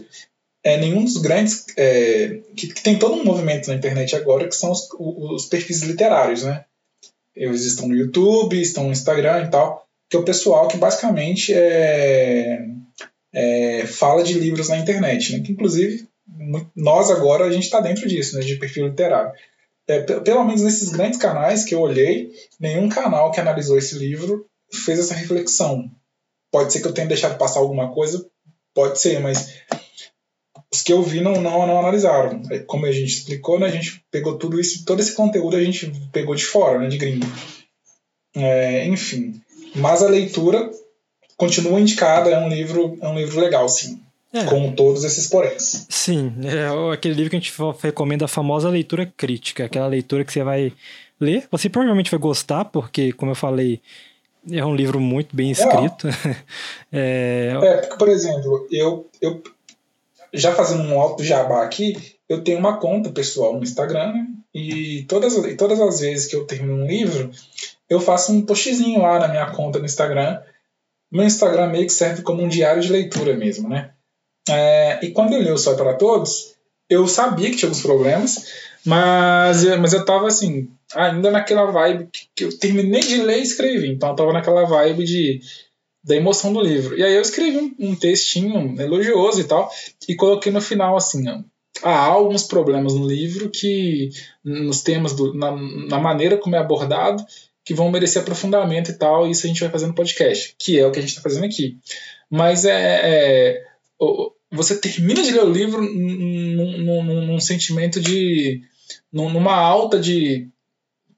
é nenhum dos grandes é, que, que, tem todo um movimento na internet agora que são os, os perfis literários, né? Eles estão no YouTube, estão no Instagram e tal, que é o pessoal que basicamente é, é, fala de livros na internet, né? Que inclusive nós agora a gente está dentro disso, né? De perfil literário. É, pelo menos nesses grandes canais que eu olhei, nenhum canal que analisou esse livro fez essa reflexão. Pode ser que eu tenha deixado passar alguma coisa, pode ser, mas os que eu vi não, não, não analisaram. Como a gente explicou, né, a gente pegou tudo isso, todo esse conteúdo a gente pegou de fora, né, de gringo. É, enfim. Mas a leitura continua indicada, é um livro, é um livro legal, sim. É. Com todos esses poréns. Sim, é aquele livro que a gente recomenda a famosa leitura crítica, aquela leitura que você vai ler, você provavelmente vai gostar, porque, como eu falei, É um livro muito bem escrito. (laughs) É, é porque, por exemplo, eu, eu já fazendo um alto jabá aqui, eu tenho uma conta pessoal no Instagram né? e todas, e todas as vezes que eu termino um livro, eu faço um postzinho lá na minha conta no Instagram. Meu Instagram meio que serve como um diário de leitura mesmo, né? É, e quando eu li o Sol para Todos, eu sabia que tinha alguns problemas, mas, mas eu tava assim, ainda naquela vibe que eu terminei de ler e escrevi. Então eu tava naquela vibe de da emoção do livro. E aí eu escrevi um, um textinho elogioso e tal, e coloquei no final assim, ó, há alguns problemas no livro que nos temas do, na, na maneira como é abordado que vão merecer aprofundamento e tal, e isso a gente vai fazer no podcast, que é o que a gente está fazendo aqui. Mas é, é, você termina de ler o livro num, num, num sentimento de. numa alta de.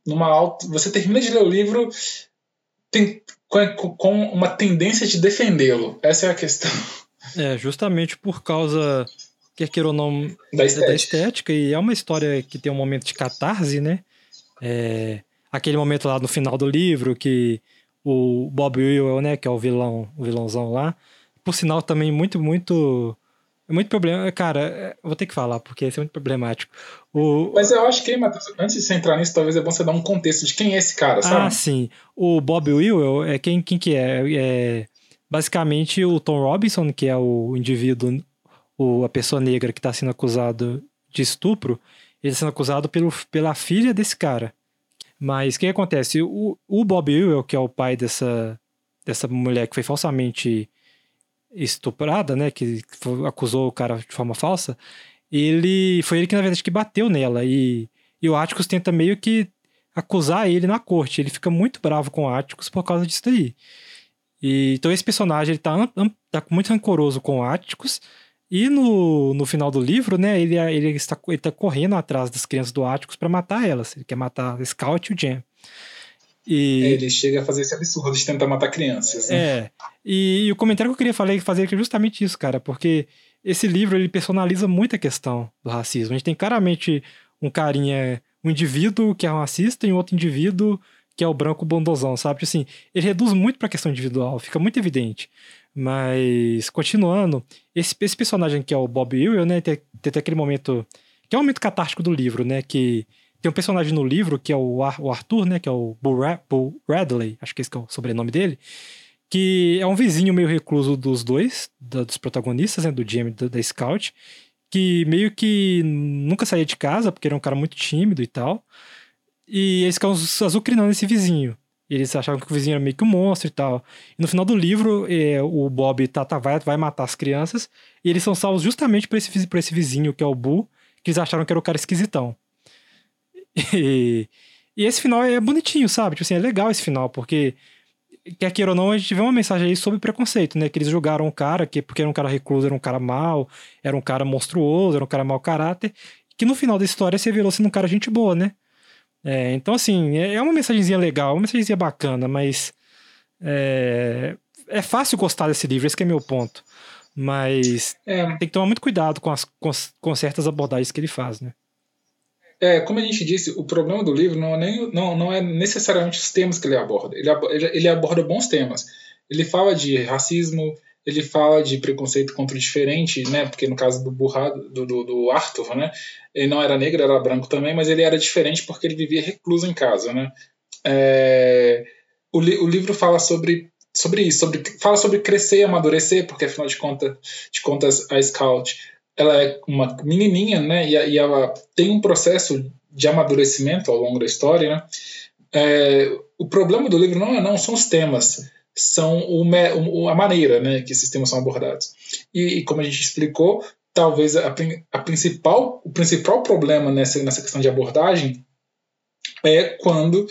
numa alta. Você termina de ler o livro tem, com, com uma tendência de defendê-lo. Essa é a questão. É, justamente por causa quer queira ou não, da estética. da estética. E é uma história que tem um momento de catarse, né? É, aquele momento lá no final do livro que o Bob Will, né, que é o vilão, o vilãozão lá, por sinal também muito, muito muito problema, cara, é, vou ter que falar, porque isso é muito problemático. O... Mas eu acho que, Matheus, antes de você entrar nisso, talvez é bom você dar um contexto de quem é esse cara, sabe? Ah, sim. O Bob Will, é quem, quem que é? É basicamente o Tom Robinson, que é o indivíduo, o, a pessoa negra que está sendo acusado de estupro, ele está sendo acusado pelo, pela filha desse cara. Mas o que acontece? O, o Bob Will, que é o pai dessa, dessa mulher que foi falsamente estuprada, né, que acusou o cara de forma falsa, ele foi ele que na verdade que bateu nela e, e o Atticus tenta meio que acusar ele na corte. Ele fica muito bravo com o Atticus por causa disso daí. E, então esse personagem ele tá, tá muito rancoroso com o Atticus e no, no final do livro, né, ele, ele, está, ele tá correndo atrás das crianças do Atticus para matar elas. Ele quer matar Scout e o Jam. E... Ele chega a fazer esse absurdo de tentar matar crianças. Né? É. E, e, o comentário que eu queria fazer, fazer é justamente isso, cara, porque esse livro ele personaliza muito a questão do racismo. A gente tem claramente um carinha, um indivíduo que é um racista e um outro indivíduo que é o branco bondosão, sabe? Assim, ele reduz muito para a questão individual, fica muito evidente. Mas, continuando, esse, esse personagem que é o Bob Ewell, né, tem, tem até aquele momento, que é o momento catártico do livro, né, que tem um personagem no livro, que é o, Arthur, né? Que é o Bull, Bull Radley, acho que esse que é o sobrenome dele. Que é um vizinho meio recluso dos dois, da, dos protagonistas, né? Do Jamie e da Scout. Que meio que nunca saía de casa, porque era um cara muito tímido e tal. E eles ficam azucrinando esse vizinho. Eles achavam que o vizinho era meio que um monstro e tal. E no final do livro, é, o Bob tá, tá, vai, vai matar as crianças. E eles são salvos justamente por esse, por esse vizinho, que é o Bull, que eles acharam que era o cara esquisitão. E, e esse final é bonitinho, sabe? Tipo assim, é legal esse final, porque quer queira ou não, a gente vê uma mensagem aí sobre preconceito, né? Que eles julgaram um cara que, porque era um cara recluso, era um cara mau, era um cara monstruoso, era um cara mau caráter, que no final da história se revelou sendo um cara gente boa, né? É, então, assim, é, é uma mensagenzinha legal, uma mensagenzinha bacana, mas é, é fácil gostar desse livro, esse é meu ponto. Mas é. tem que tomar muito cuidado com, as, com, com certas abordagens que ele faz, né? É, como a gente disse, o problema do livro não é, nem, não, não é necessariamente os temas que ele aborda. Ele, ele aborda bons temas. Ele fala de racismo, ele fala de preconceito contra o diferente, né? Porque no caso do burrado, do, do, do, Arthur, né? Ele não era negro, era branco também, mas ele era diferente porque ele vivia recluso em casa, né? É, o, li, o livro fala sobre sobre isso, sobre, fala sobre crescer e amadurecer, porque afinal de contas, de contas a Scout ela é uma menininha, né? E, e, ela tem um processo de amadurecimento ao longo da história, né? É, o problema do livro não, é, não são os temas, são o, a maneira, né, que esses temas são abordados. E, e como a gente explicou, talvez a, a, principal, o principal problema nessa, nessa questão de abordagem é quando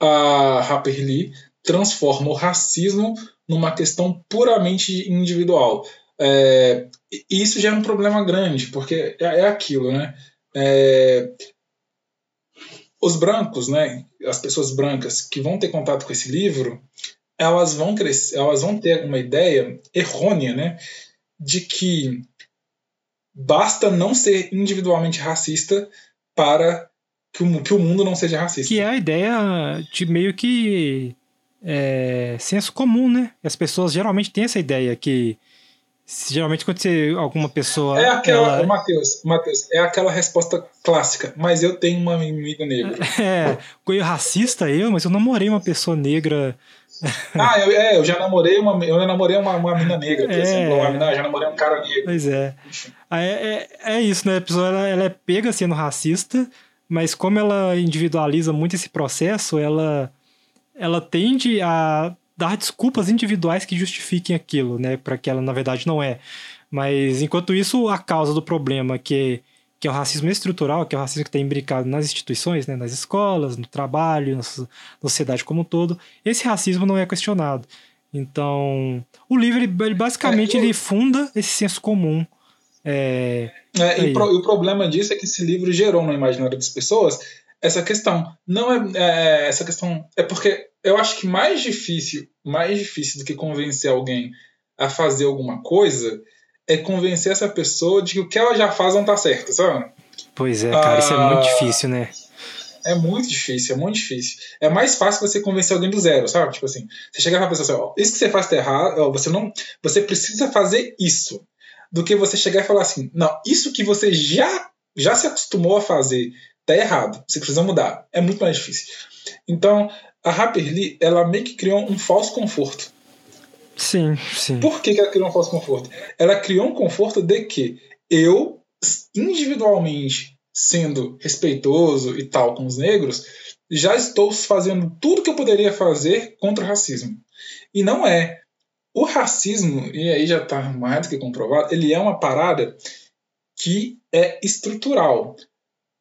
a Harper Lee transforma o racismo numa questão puramente individual. É, e isso já é um problema grande, porque é, é aquilo, né? É, os brancos, né, as pessoas brancas que vão ter contato com esse livro, elas vão crescer, elas vão ter uma ideia errônea, né, de que basta não ser individualmente racista para que o, que o mundo não seja racista. Que é a ideia de meio que é, senso comum, né? As pessoas geralmente têm essa ideia que geralmente quando você, alguma pessoa é aquela ela... Matheus, Matheus, é aquela resposta clássica mas eu tenho uma amiga negra (laughs) é eu racista eu mas eu namorei uma pessoa negra (laughs) ah, eu, é, eu já namorei uma, eu namorei uma, uma mina negra, por é, exemplo. Uma mina, eu já namorei um cara negro. Pois é. É, é, é isso, né? A pessoa ela, ela é pega sendo racista, mas como ela individualiza muito esse processo, ela, ela tende a dar desculpas individuais que justifiquem aquilo, né? Para que ela, na verdade, não é. Mas, enquanto isso, a causa do problema, que que é o racismo estrutural, que é o racismo que está imbricado nas instituições, né, nas escolas, no trabalho, na sociedade como um todo, esse racismo não é questionado. Então, o livro, ele, basicamente, é, eu... ele funda esse senso comum. É, é, e, pro, e, o problema disso é que esse livro gerou no imaginário das pessoas essa questão. Não é, é, essa questão. É porque eu acho que mais difícil, mais difícil do que convencer alguém a fazer alguma coisa é convencer essa pessoa de que o que ela já faz não tá certo, sabe? Pois é, cara, ah, isso é muito ah, difícil, né? É muito difícil, é muito difícil. É mais fácil você convencer alguém do zero, sabe? Tipo assim, você chegar pra pessoa assim, ó, isso que você faz tá errado, ó, você não. Você precisa fazer isso. Do que você chegar e falar assim, não, isso que você já, já se acostumou a fazer tá errado. Você precisa mudar. É muito mais difícil. Então, a Harper Lee, ela meio que criou um falso conforto. Sim, sim. Por que, que ela criou um falso conforto? Ela criou um conforto de que eu, individualmente, sendo respeitoso e tal com os negros, já estou fazendo tudo que eu poderia fazer contra o racismo. E não é. O racismo, e aí já está mais do que comprovado, ele é uma parada que é estrutural.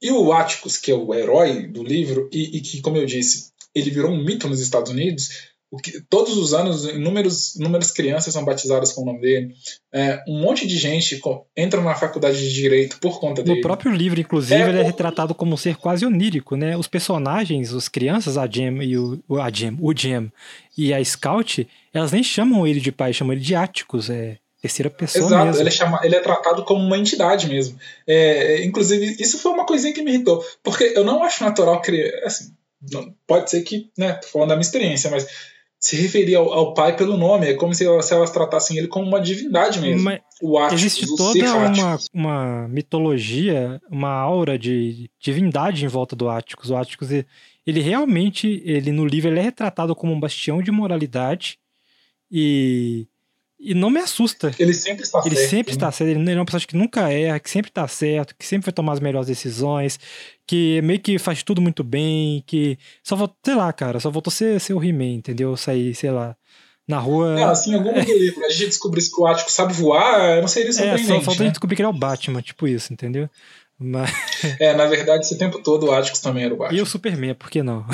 E o Atticus, que é o herói do livro, e, e que, como eu disse, ele virou um mito nos Estados Unidos, que, todos os anos, inúmeros, inúmeras crianças são batizadas com o nome dele. É, um monte de gente entra na faculdade de direito por conta dele. No próprio livro, inclusive, é, ele é retratado como um ser quase onírico, né? Os personagens, as crianças, a Gem e o, a o Gem e a Scout, elas nem chamam ele de pai, chamam ele de Áticos, é terceira pessoa Exato, mesmo. Ele, é chama, ele é tratado como uma entidade mesmo. É inclusive, isso foi uma coisinha que me irritou, porque eu não acho natural criar, assim, não, pode ser que, né, tô falando da minha experiência, mas se referir ao, ao, pai pelo nome. É como se elas, se elas tratassem ele como uma divindade mesmo. O Atticus, existe toda uma, uma mitologia, uma aura de divindade em volta do Atticus. O Atticus, ele realmente, ele no livro, ele é retratado como um bastião de moralidade e e não me assusta. Ele sempre está ele certo. Ele sempre né? está certo. Ele é uma pessoa que nunca erra, que sempre está certo, que sempre vai tomar as melhores decisões, que meio que faz tudo muito bem, que só voltou, sei lá, cara, só voltou ser, ser o He-Man, entendeu? Sair, sei lá, na rua. É, assim, algum é. livro, a gente descobrisse que o Ático sabe voar, não seria surpreendente. É, só falta né? a gente descobrir que ele é o Batman, tipo isso, entendeu? Mas... É, na verdade, esse tempo todo o Atticus também era o Batman. E o Superman, por que não?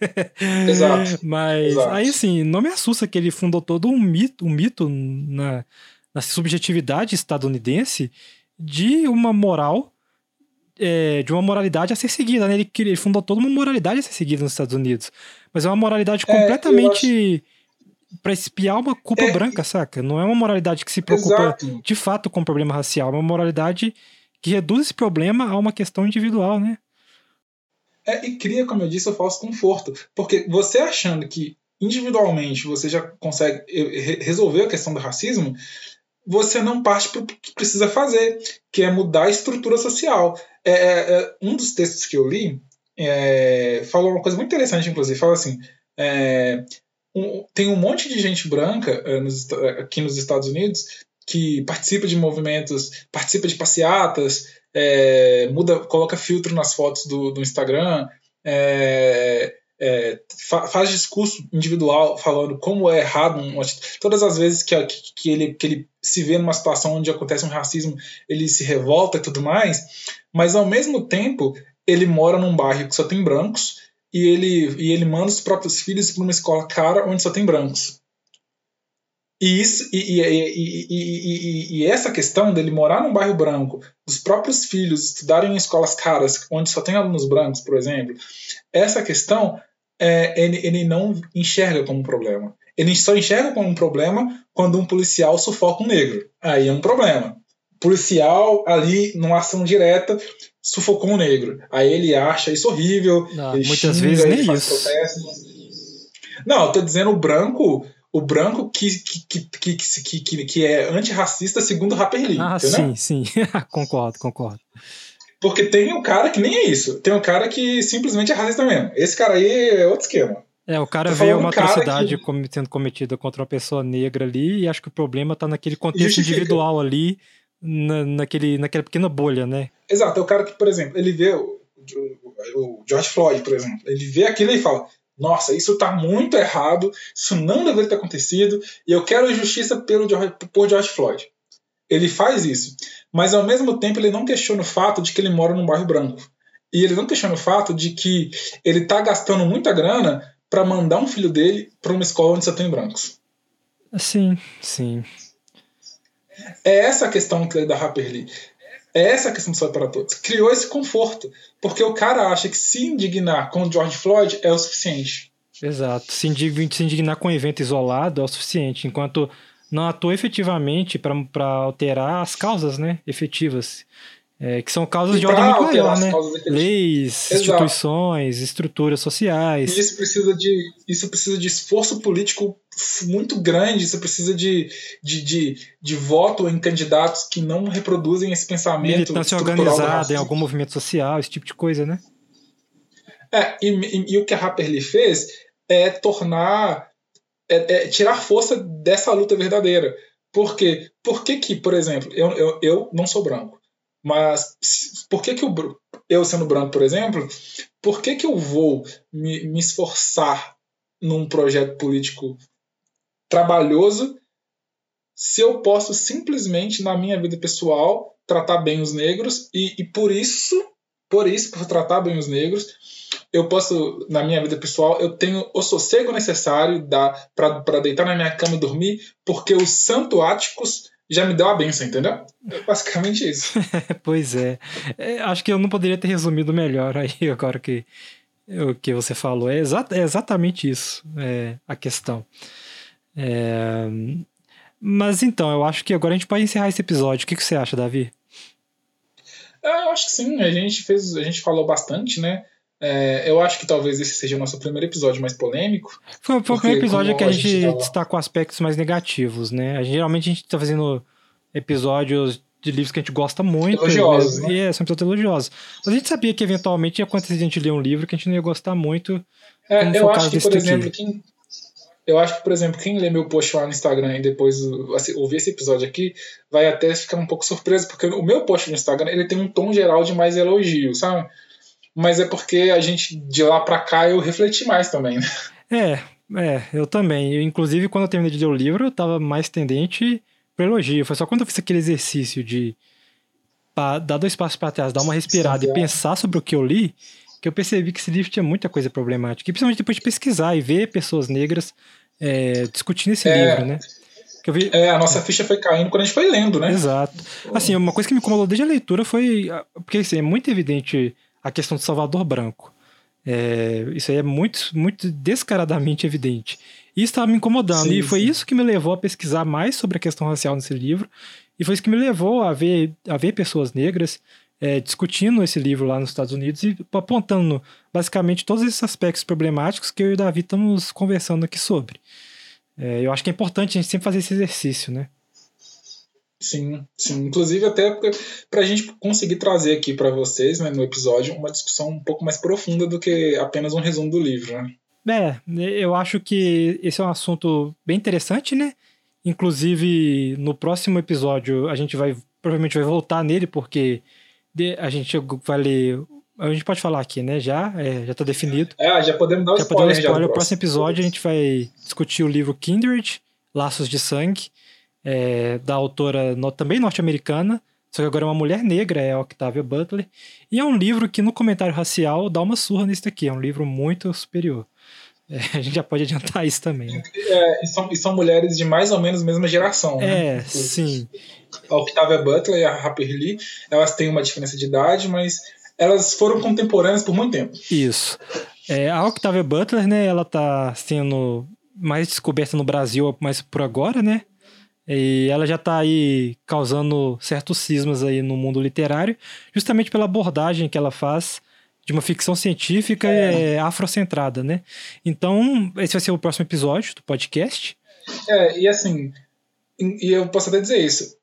(laughs) Exato. Mas Exato. aí assim, não me assusta que ele fundou todo um mito, um mito na, na subjetividade estadunidense de uma moral, é, de uma moralidade a ser seguida. Né? Ele, ele fundou toda uma moralidade a ser seguida nos Estados Unidos. Mas é uma moralidade é, completamente. Para espiar uma culpa é, branca, saca? Não é uma moralidade que se preocupa exato. de fato com o problema racial, é uma moralidade que reduz esse problema a uma questão individual, né? É, e cria, como eu disse, o falso conforto. Porque você achando que individualmente você já consegue resolver a questão do racismo, você não parte para o que precisa fazer, que é mudar a estrutura social. É, é, é um dos textos que eu li é, falou uma coisa muito interessante, inclusive, fala assim, é, um, tem um monte de gente branca é, nos, aqui nos Estados Unidos que participa de movimentos, participa de passeatas, é, muda, coloca filtro nas fotos do, do Instagram, é, é, fa faz discurso individual falando como é errado um, todas as vezes que, que, que, ele, que ele se vê numa situação onde acontece um racismo ele se revolta e tudo mais mas ao mesmo tempo ele mora num bairro que só tem brancos e ele, e ele manda os próprios filhos para uma escola cara onde só tem brancos e, isso, e, e, e, essa questão dele morar num bairro branco, os próprios filhos estudarem em escolas caras, onde só tem alunos brancos, por exemplo, essa questão é, ele, ele não enxerga como um problema. Ele só enxerga como um problema quando um policial sufoca um negro. Aí é um problema. policial ali, numa ação direta, sufocou um negro. Aí ele acha isso horrível. Não, muitas xinga, vezes nem isso. Protestos. Não, eu tô dizendo o branco, o branco que, que, que, que, que, que é antirracista segundo o Rapper Lee. Ah, entendeu? sim, sim. (laughs) concordo, concordo. Porque tem um cara que nem é isso. Tem um cara que simplesmente é racista mesmo. Esse cara aí é outro esquema. É, o cara vê uma atrocidade que... sendo cometida contra uma pessoa negra ali e acho que o problema tá naquele contexto Justifica. individual ali, na, naquele, naquela pequena bolha, né? Exato, é o cara que, por exemplo, ele vê o, o George Floyd, por exemplo, ele vê aquilo e fala: Nossa, isso tá muito errado, isso não deveria ter acontecido, e eu quero justiça pelo George, por George Floyd. Ele faz isso, mas ao mesmo tempo ele não questiona o fato de que ele mora num bairro branco. E ele não questiona o fato de que ele tá gastando muita grana para mandar um filho dele para uma escola onde só tem brancos. Sim, sim. É essa a questão da Harper Lee. É essa a questão do para Todos. Criou esse conforto. Porque o cara acha que se indignar com o George Floyd é o suficiente. Exato. Se indignar com um evento isolado é o suficiente. Enquanto não atua efetivamente para alterar as causas né, efetivas. É, que são causas de ordem muito maior, né? Leis, Exato. instituições, estruturas sociais. E isso precisa de, isso precisa de esforço político muito grande, isso precisa de, de, de, de voto em candidatos que não reproduzem esse pensamento. Militância organizada em algum movimento social, esse tipo de coisa, né? É, e, e, e o que a Harper fez é tornar. É, é tirar força dessa luta verdadeira. Por quê? Por que, que por exemplo, eu, eu, eu não sou branco mas por que, que eu, eu sendo branco, por exemplo, por que, que eu vou me, me esforçar num projeto político trabalhoso se eu posso simplesmente, na minha vida pessoal, tratar bem os negros e, e por isso, por isso, por tratar bem os negros, eu posso, na minha vida pessoal, eu tenho o sossego necessário para deitar na minha cama e dormir, porque os santo áticos já me deu a benção, entendeu? É basicamente isso. (laughs) pois é. é. Acho que eu não poderia ter resumido melhor aí (laughs) agora que o que você falou. É, exa é exatamente isso é, a questão. É... Mas então, eu acho que agora a gente pode encerrar esse episódio. O que, que você acha, Davi? É, eu acho que sim. A gente fez, a gente falou bastante, né? É, eu acho que talvez esse seja o nosso primeiro episódio mais polêmico. Foi, o primeiro episódio que a, a gente, gente destacou aspectos mais negativos, né? A gente, geralmente a gente tá fazendo episódios de livros que a gente gosta muito. Elogiosos. Né? É, são episódios elogiosos. Mas a gente sabia que eventualmente ia acontecer a gente ler um livro que a gente não ia gostar muito. É, eu acho que, por exemplo, quem, eu acho que, por exemplo, quem lê meu post lá no Instagram e depois assim, ouvir esse episódio aqui, vai até ficar um pouco surpreso, porque o meu post no Instagram ele tem um tom geral de mais elogio, sabe? Mas é porque a gente, de lá para cá, eu refleti mais também, né? É, é, eu também. Eu, inclusive, quando eu terminei de ler o livro, eu tava mais tendente pro elogio. Foi só quando eu fiz aquele exercício de pra dar dois passos para trás, dar uma respirada Sim, e pensar sobre o que eu li, que eu percebi que esse livro tinha muita coisa problemática. E principalmente depois de pesquisar e ver pessoas negras é, discutindo esse é, livro, né? Vi... É, a nossa ficha foi caindo quando a gente foi lendo, né? Exato. Assim, uma coisa que me incomodou desde a leitura foi. Porque assim, é muito evidente a questão do Salvador Branco. É, isso aí é muito, muito descaradamente evidente. E isso estava me incomodando. Sim, e foi sim. isso que me levou a pesquisar mais sobre a questão racial nesse livro. E foi isso que me levou a ver, a ver pessoas negras é, discutindo esse livro lá nos Estados Unidos e apontando basicamente todos esses aspectos problemáticos que eu e o Davi estamos conversando aqui sobre. É, eu acho que é importante a gente sempre fazer esse exercício, né? Sim, sim. Inclusive até para a gente conseguir trazer aqui para vocês, né, no episódio, uma discussão um pouco mais profunda do que apenas um resumo do livro, né? É, eu acho que esse é um assunto bem interessante, né? Inclusive, no próximo episódio, a gente vai provavelmente vai voltar nele, porque a gente vai ler. A gente pode falar aqui, né? Já, é, já tá definido. É, já podemos dar o já spoiler. Podemos spoiler. Já no próximo episódio, a gente vai discutir o livro Kindred, Laços de Sangue é, da autora no, também norte-americana, só que agora é uma mulher negra, é a Octavia Butler. E é um livro que no comentário racial dá uma surra nesse daqui, é um livro muito superior. É, (laughs) a gente já pode adiantar isso também. Né? É, e, são, e são mulheres de mais ou menos a mesma geração. Né? É, sim. A Octavia Butler e a Harper Lee, elas têm uma diferença de idade, mas elas foram contemporâneas por muito tempo. Isso. É, a Octavia Butler, né, ela tá sendo mais descoberta no Brasil, mas por agora, né? E ela já está aí causando certos cismas aí no mundo literário, justamente pela abordagem que ela faz de uma ficção científica é. É, afrocentrada, né? Então, esse vai ser o próximo episódio do podcast. É, e assim, e eu posso até dizer isso.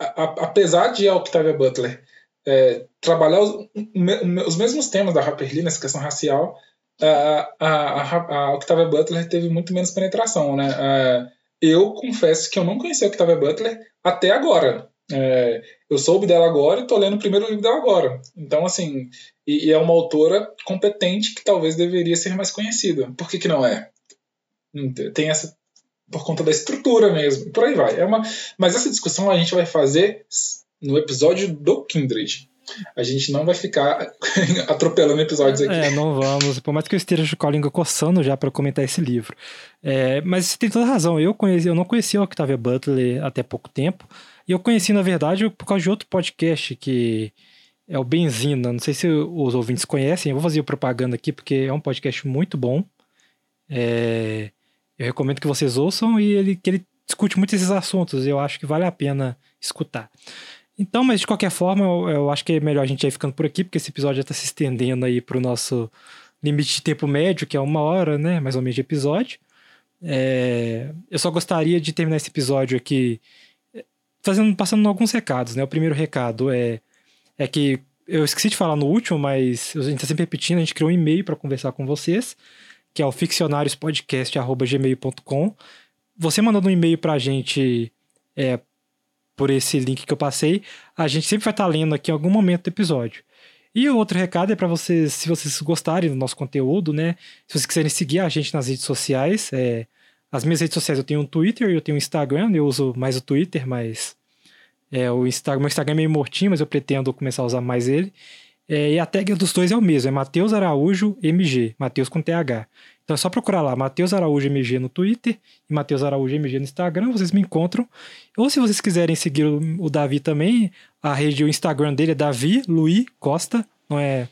A, a, apesar de a Octavia Butler é, trabalhar os, os, mesmos temas da Harper Lee nessa questão racial, a, a, a, Octavia Butler teve muito menos penetração, né? Eu confesso que eu não conhecia a Octavia Butler até agora. É, eu soube dela agora e estou lendo o primeiro livro dela agora. Então, assim, e, e, é uma autora competente que talvez deveria ser mais conhecida. Por que, que não é? Tem essa. Por conta da estrutura mesmo. Por aí vai. É uma, mas essa discussão a gente vai fazer no episódio do Kindred. A gente não vai ficar (laughs) atropelando episódios aqui. É, não vamos. Por mais que eu esteja com a língua coçando já para comentar esse livro. É, mas você tem toda razão. Eu, conheci, eu não conhecia o Octavia Butler até pouco tempo. E eu conheci, na verdade, por causa de outro podcast que é o Benzina. Não sei se os ouvintes conhecem. Eu vou fazer propaganda aqui porque é um podcast muito bom. É, eu recomendo que vocês ouçam e ele, que ele discute muito esses assuntos. Eu acho que vale a pena escutar. Então, mas de qualquer forma, eu, eu, acho que é melhor a gente ir ficando por aqui, porque esse episódio já está se estendendo aí para o nosso limite de tempo médio, que é uma hora, né? Mais ou menos de episódio. É, eu só gostaria de terminar esse episódio aqui é, fazendo, passando alguns recados, né? O primeiro recado é, é que eu esqueci de falar no último, mas a gente está sempre repetindo, a gente criou um e-mail para conversar com vocês, que é o ficcionariospodcast.gmail.com. Você mandando um e-mail para a gente é, por esse link que eu passei, a gente sempre vai estar lendo aqui em algum momento do episódio. E o outro recado é para vocês, se vocês gostarem do nosso conteúdo, né? Se vocês quiserem seguir a gente nas redes sociais, é, as minhas redes sociais eu tenho um Twitter e eu tenho um Instagram, eu uso mais o Twitter, mas é, o Instagram, meu Instagram é meio mortinho, mas eu pretendo começar a usar mais ele. É, e a tag dos dois é o mesmo, é Matheus Araújo MG, Matheus com TH. Então é só procurar lá, Matheus Araújo MG no Twitter e Matheus Araújo MG no Instagram, vocês me encontram. Ou se vocês quiserem seguir o, o Davi também, a rede, o Instagram dele é Davi Luiz Costa, não é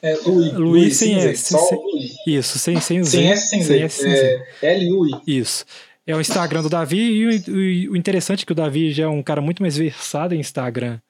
é, Luiz. Luiz sem S. Sem, isso, sem, sem o Z. Sem S, sem, sem S. Sem é, L-U-I. Isso. É o Instagram do Davi e o, o, interessante é que o Davi já é um cara muito mais versado em Instagram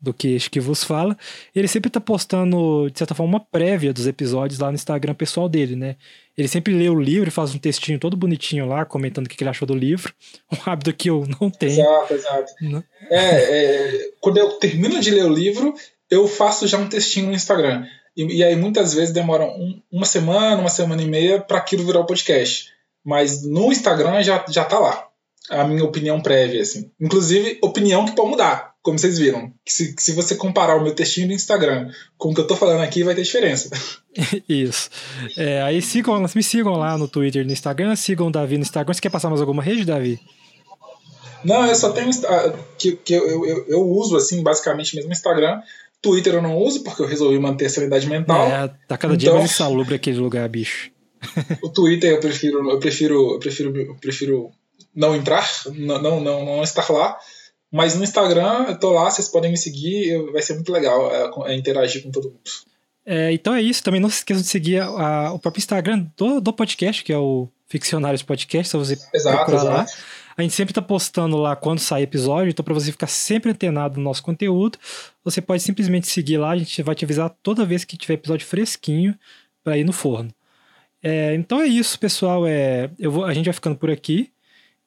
do que que vos fala. Ele sempre tá postando, de certa forma, uma prévia dos episódios lá no Instagram pessoal dele, né? Ele sempre lê o livro e faz um textinho todo bonitinho lá, comentando o que ele achou do livro. (laughs) Um hábito que eu não tenho. Exato, exato. Né? É, é, quando eu termino de ler o livro, eu faço já um textinho no Instagram. E, e aí muitas vezes demora um, uma semana, uma semana e meia para aquilo virar o podcast. Mas no Instagram já, já tá lá. A minha opinião prévia, assim. Inclusive, opinião que pode mudar como vocês viram, se, se você comparar o meu textinho no Instagram com o que eu tô falando aqui, vai ter diferença. (laughs) Isso. É, aí sigam, me sigam lá no Twitter e no Instagram, sigam o Davi no Instagram. Você quer passar mais alguma rede, Davi? Não, eu só tenho que, que eu, eu, eu uso assim, basicamente mesmo Instagram. Twitter eu não uso porque eu resolvi manter a sanidade mental. É, tá cada dia então, mais insalubre aquele lugar, bicho. (laughs) o Twitter eu prefiro, eu prefiro, eu prefiro, eu prefiro não entrar, não, não, não, não estar lá. Mas no Instagram, eu tô lá, vocês podem me seguir, vai ser muito legal é, é interagir com todo mundo. É, então é isso, também não se esqueçam de seguir a, a, o próprio Instagram do, do podcast, que é o Ficcionários Podcast, se você exato, procurar exato. lá. A gente sempre tá postando lá quando sai episódio, então para você ficar sempre antenado no nosso conteúdo, você pode simplesmente seguir lá, a gente vai te avisar toda vez que tiver episódio fresquinho para ir no forno. É, então é isso, pessoal. É, eu vou, a gente vai ficando por aqui.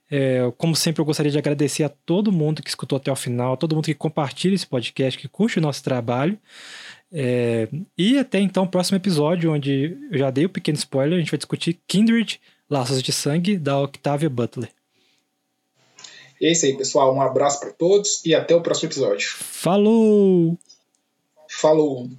É, como sempre, eu gostaria de agradecer a todo mundo que escutou até o final, a todo mundo que compartilha esse podcast, que curte o nosso trabalho. É, e até então, o próximo episódio, onde eu já dei o um pequeno spoiler, a gente vai discutir Kindred, Laços de Sangue, da Octavia Butler. E é isso aí, pessoal. Um abraço para todos e até o próximo episódio. Falou! Falou!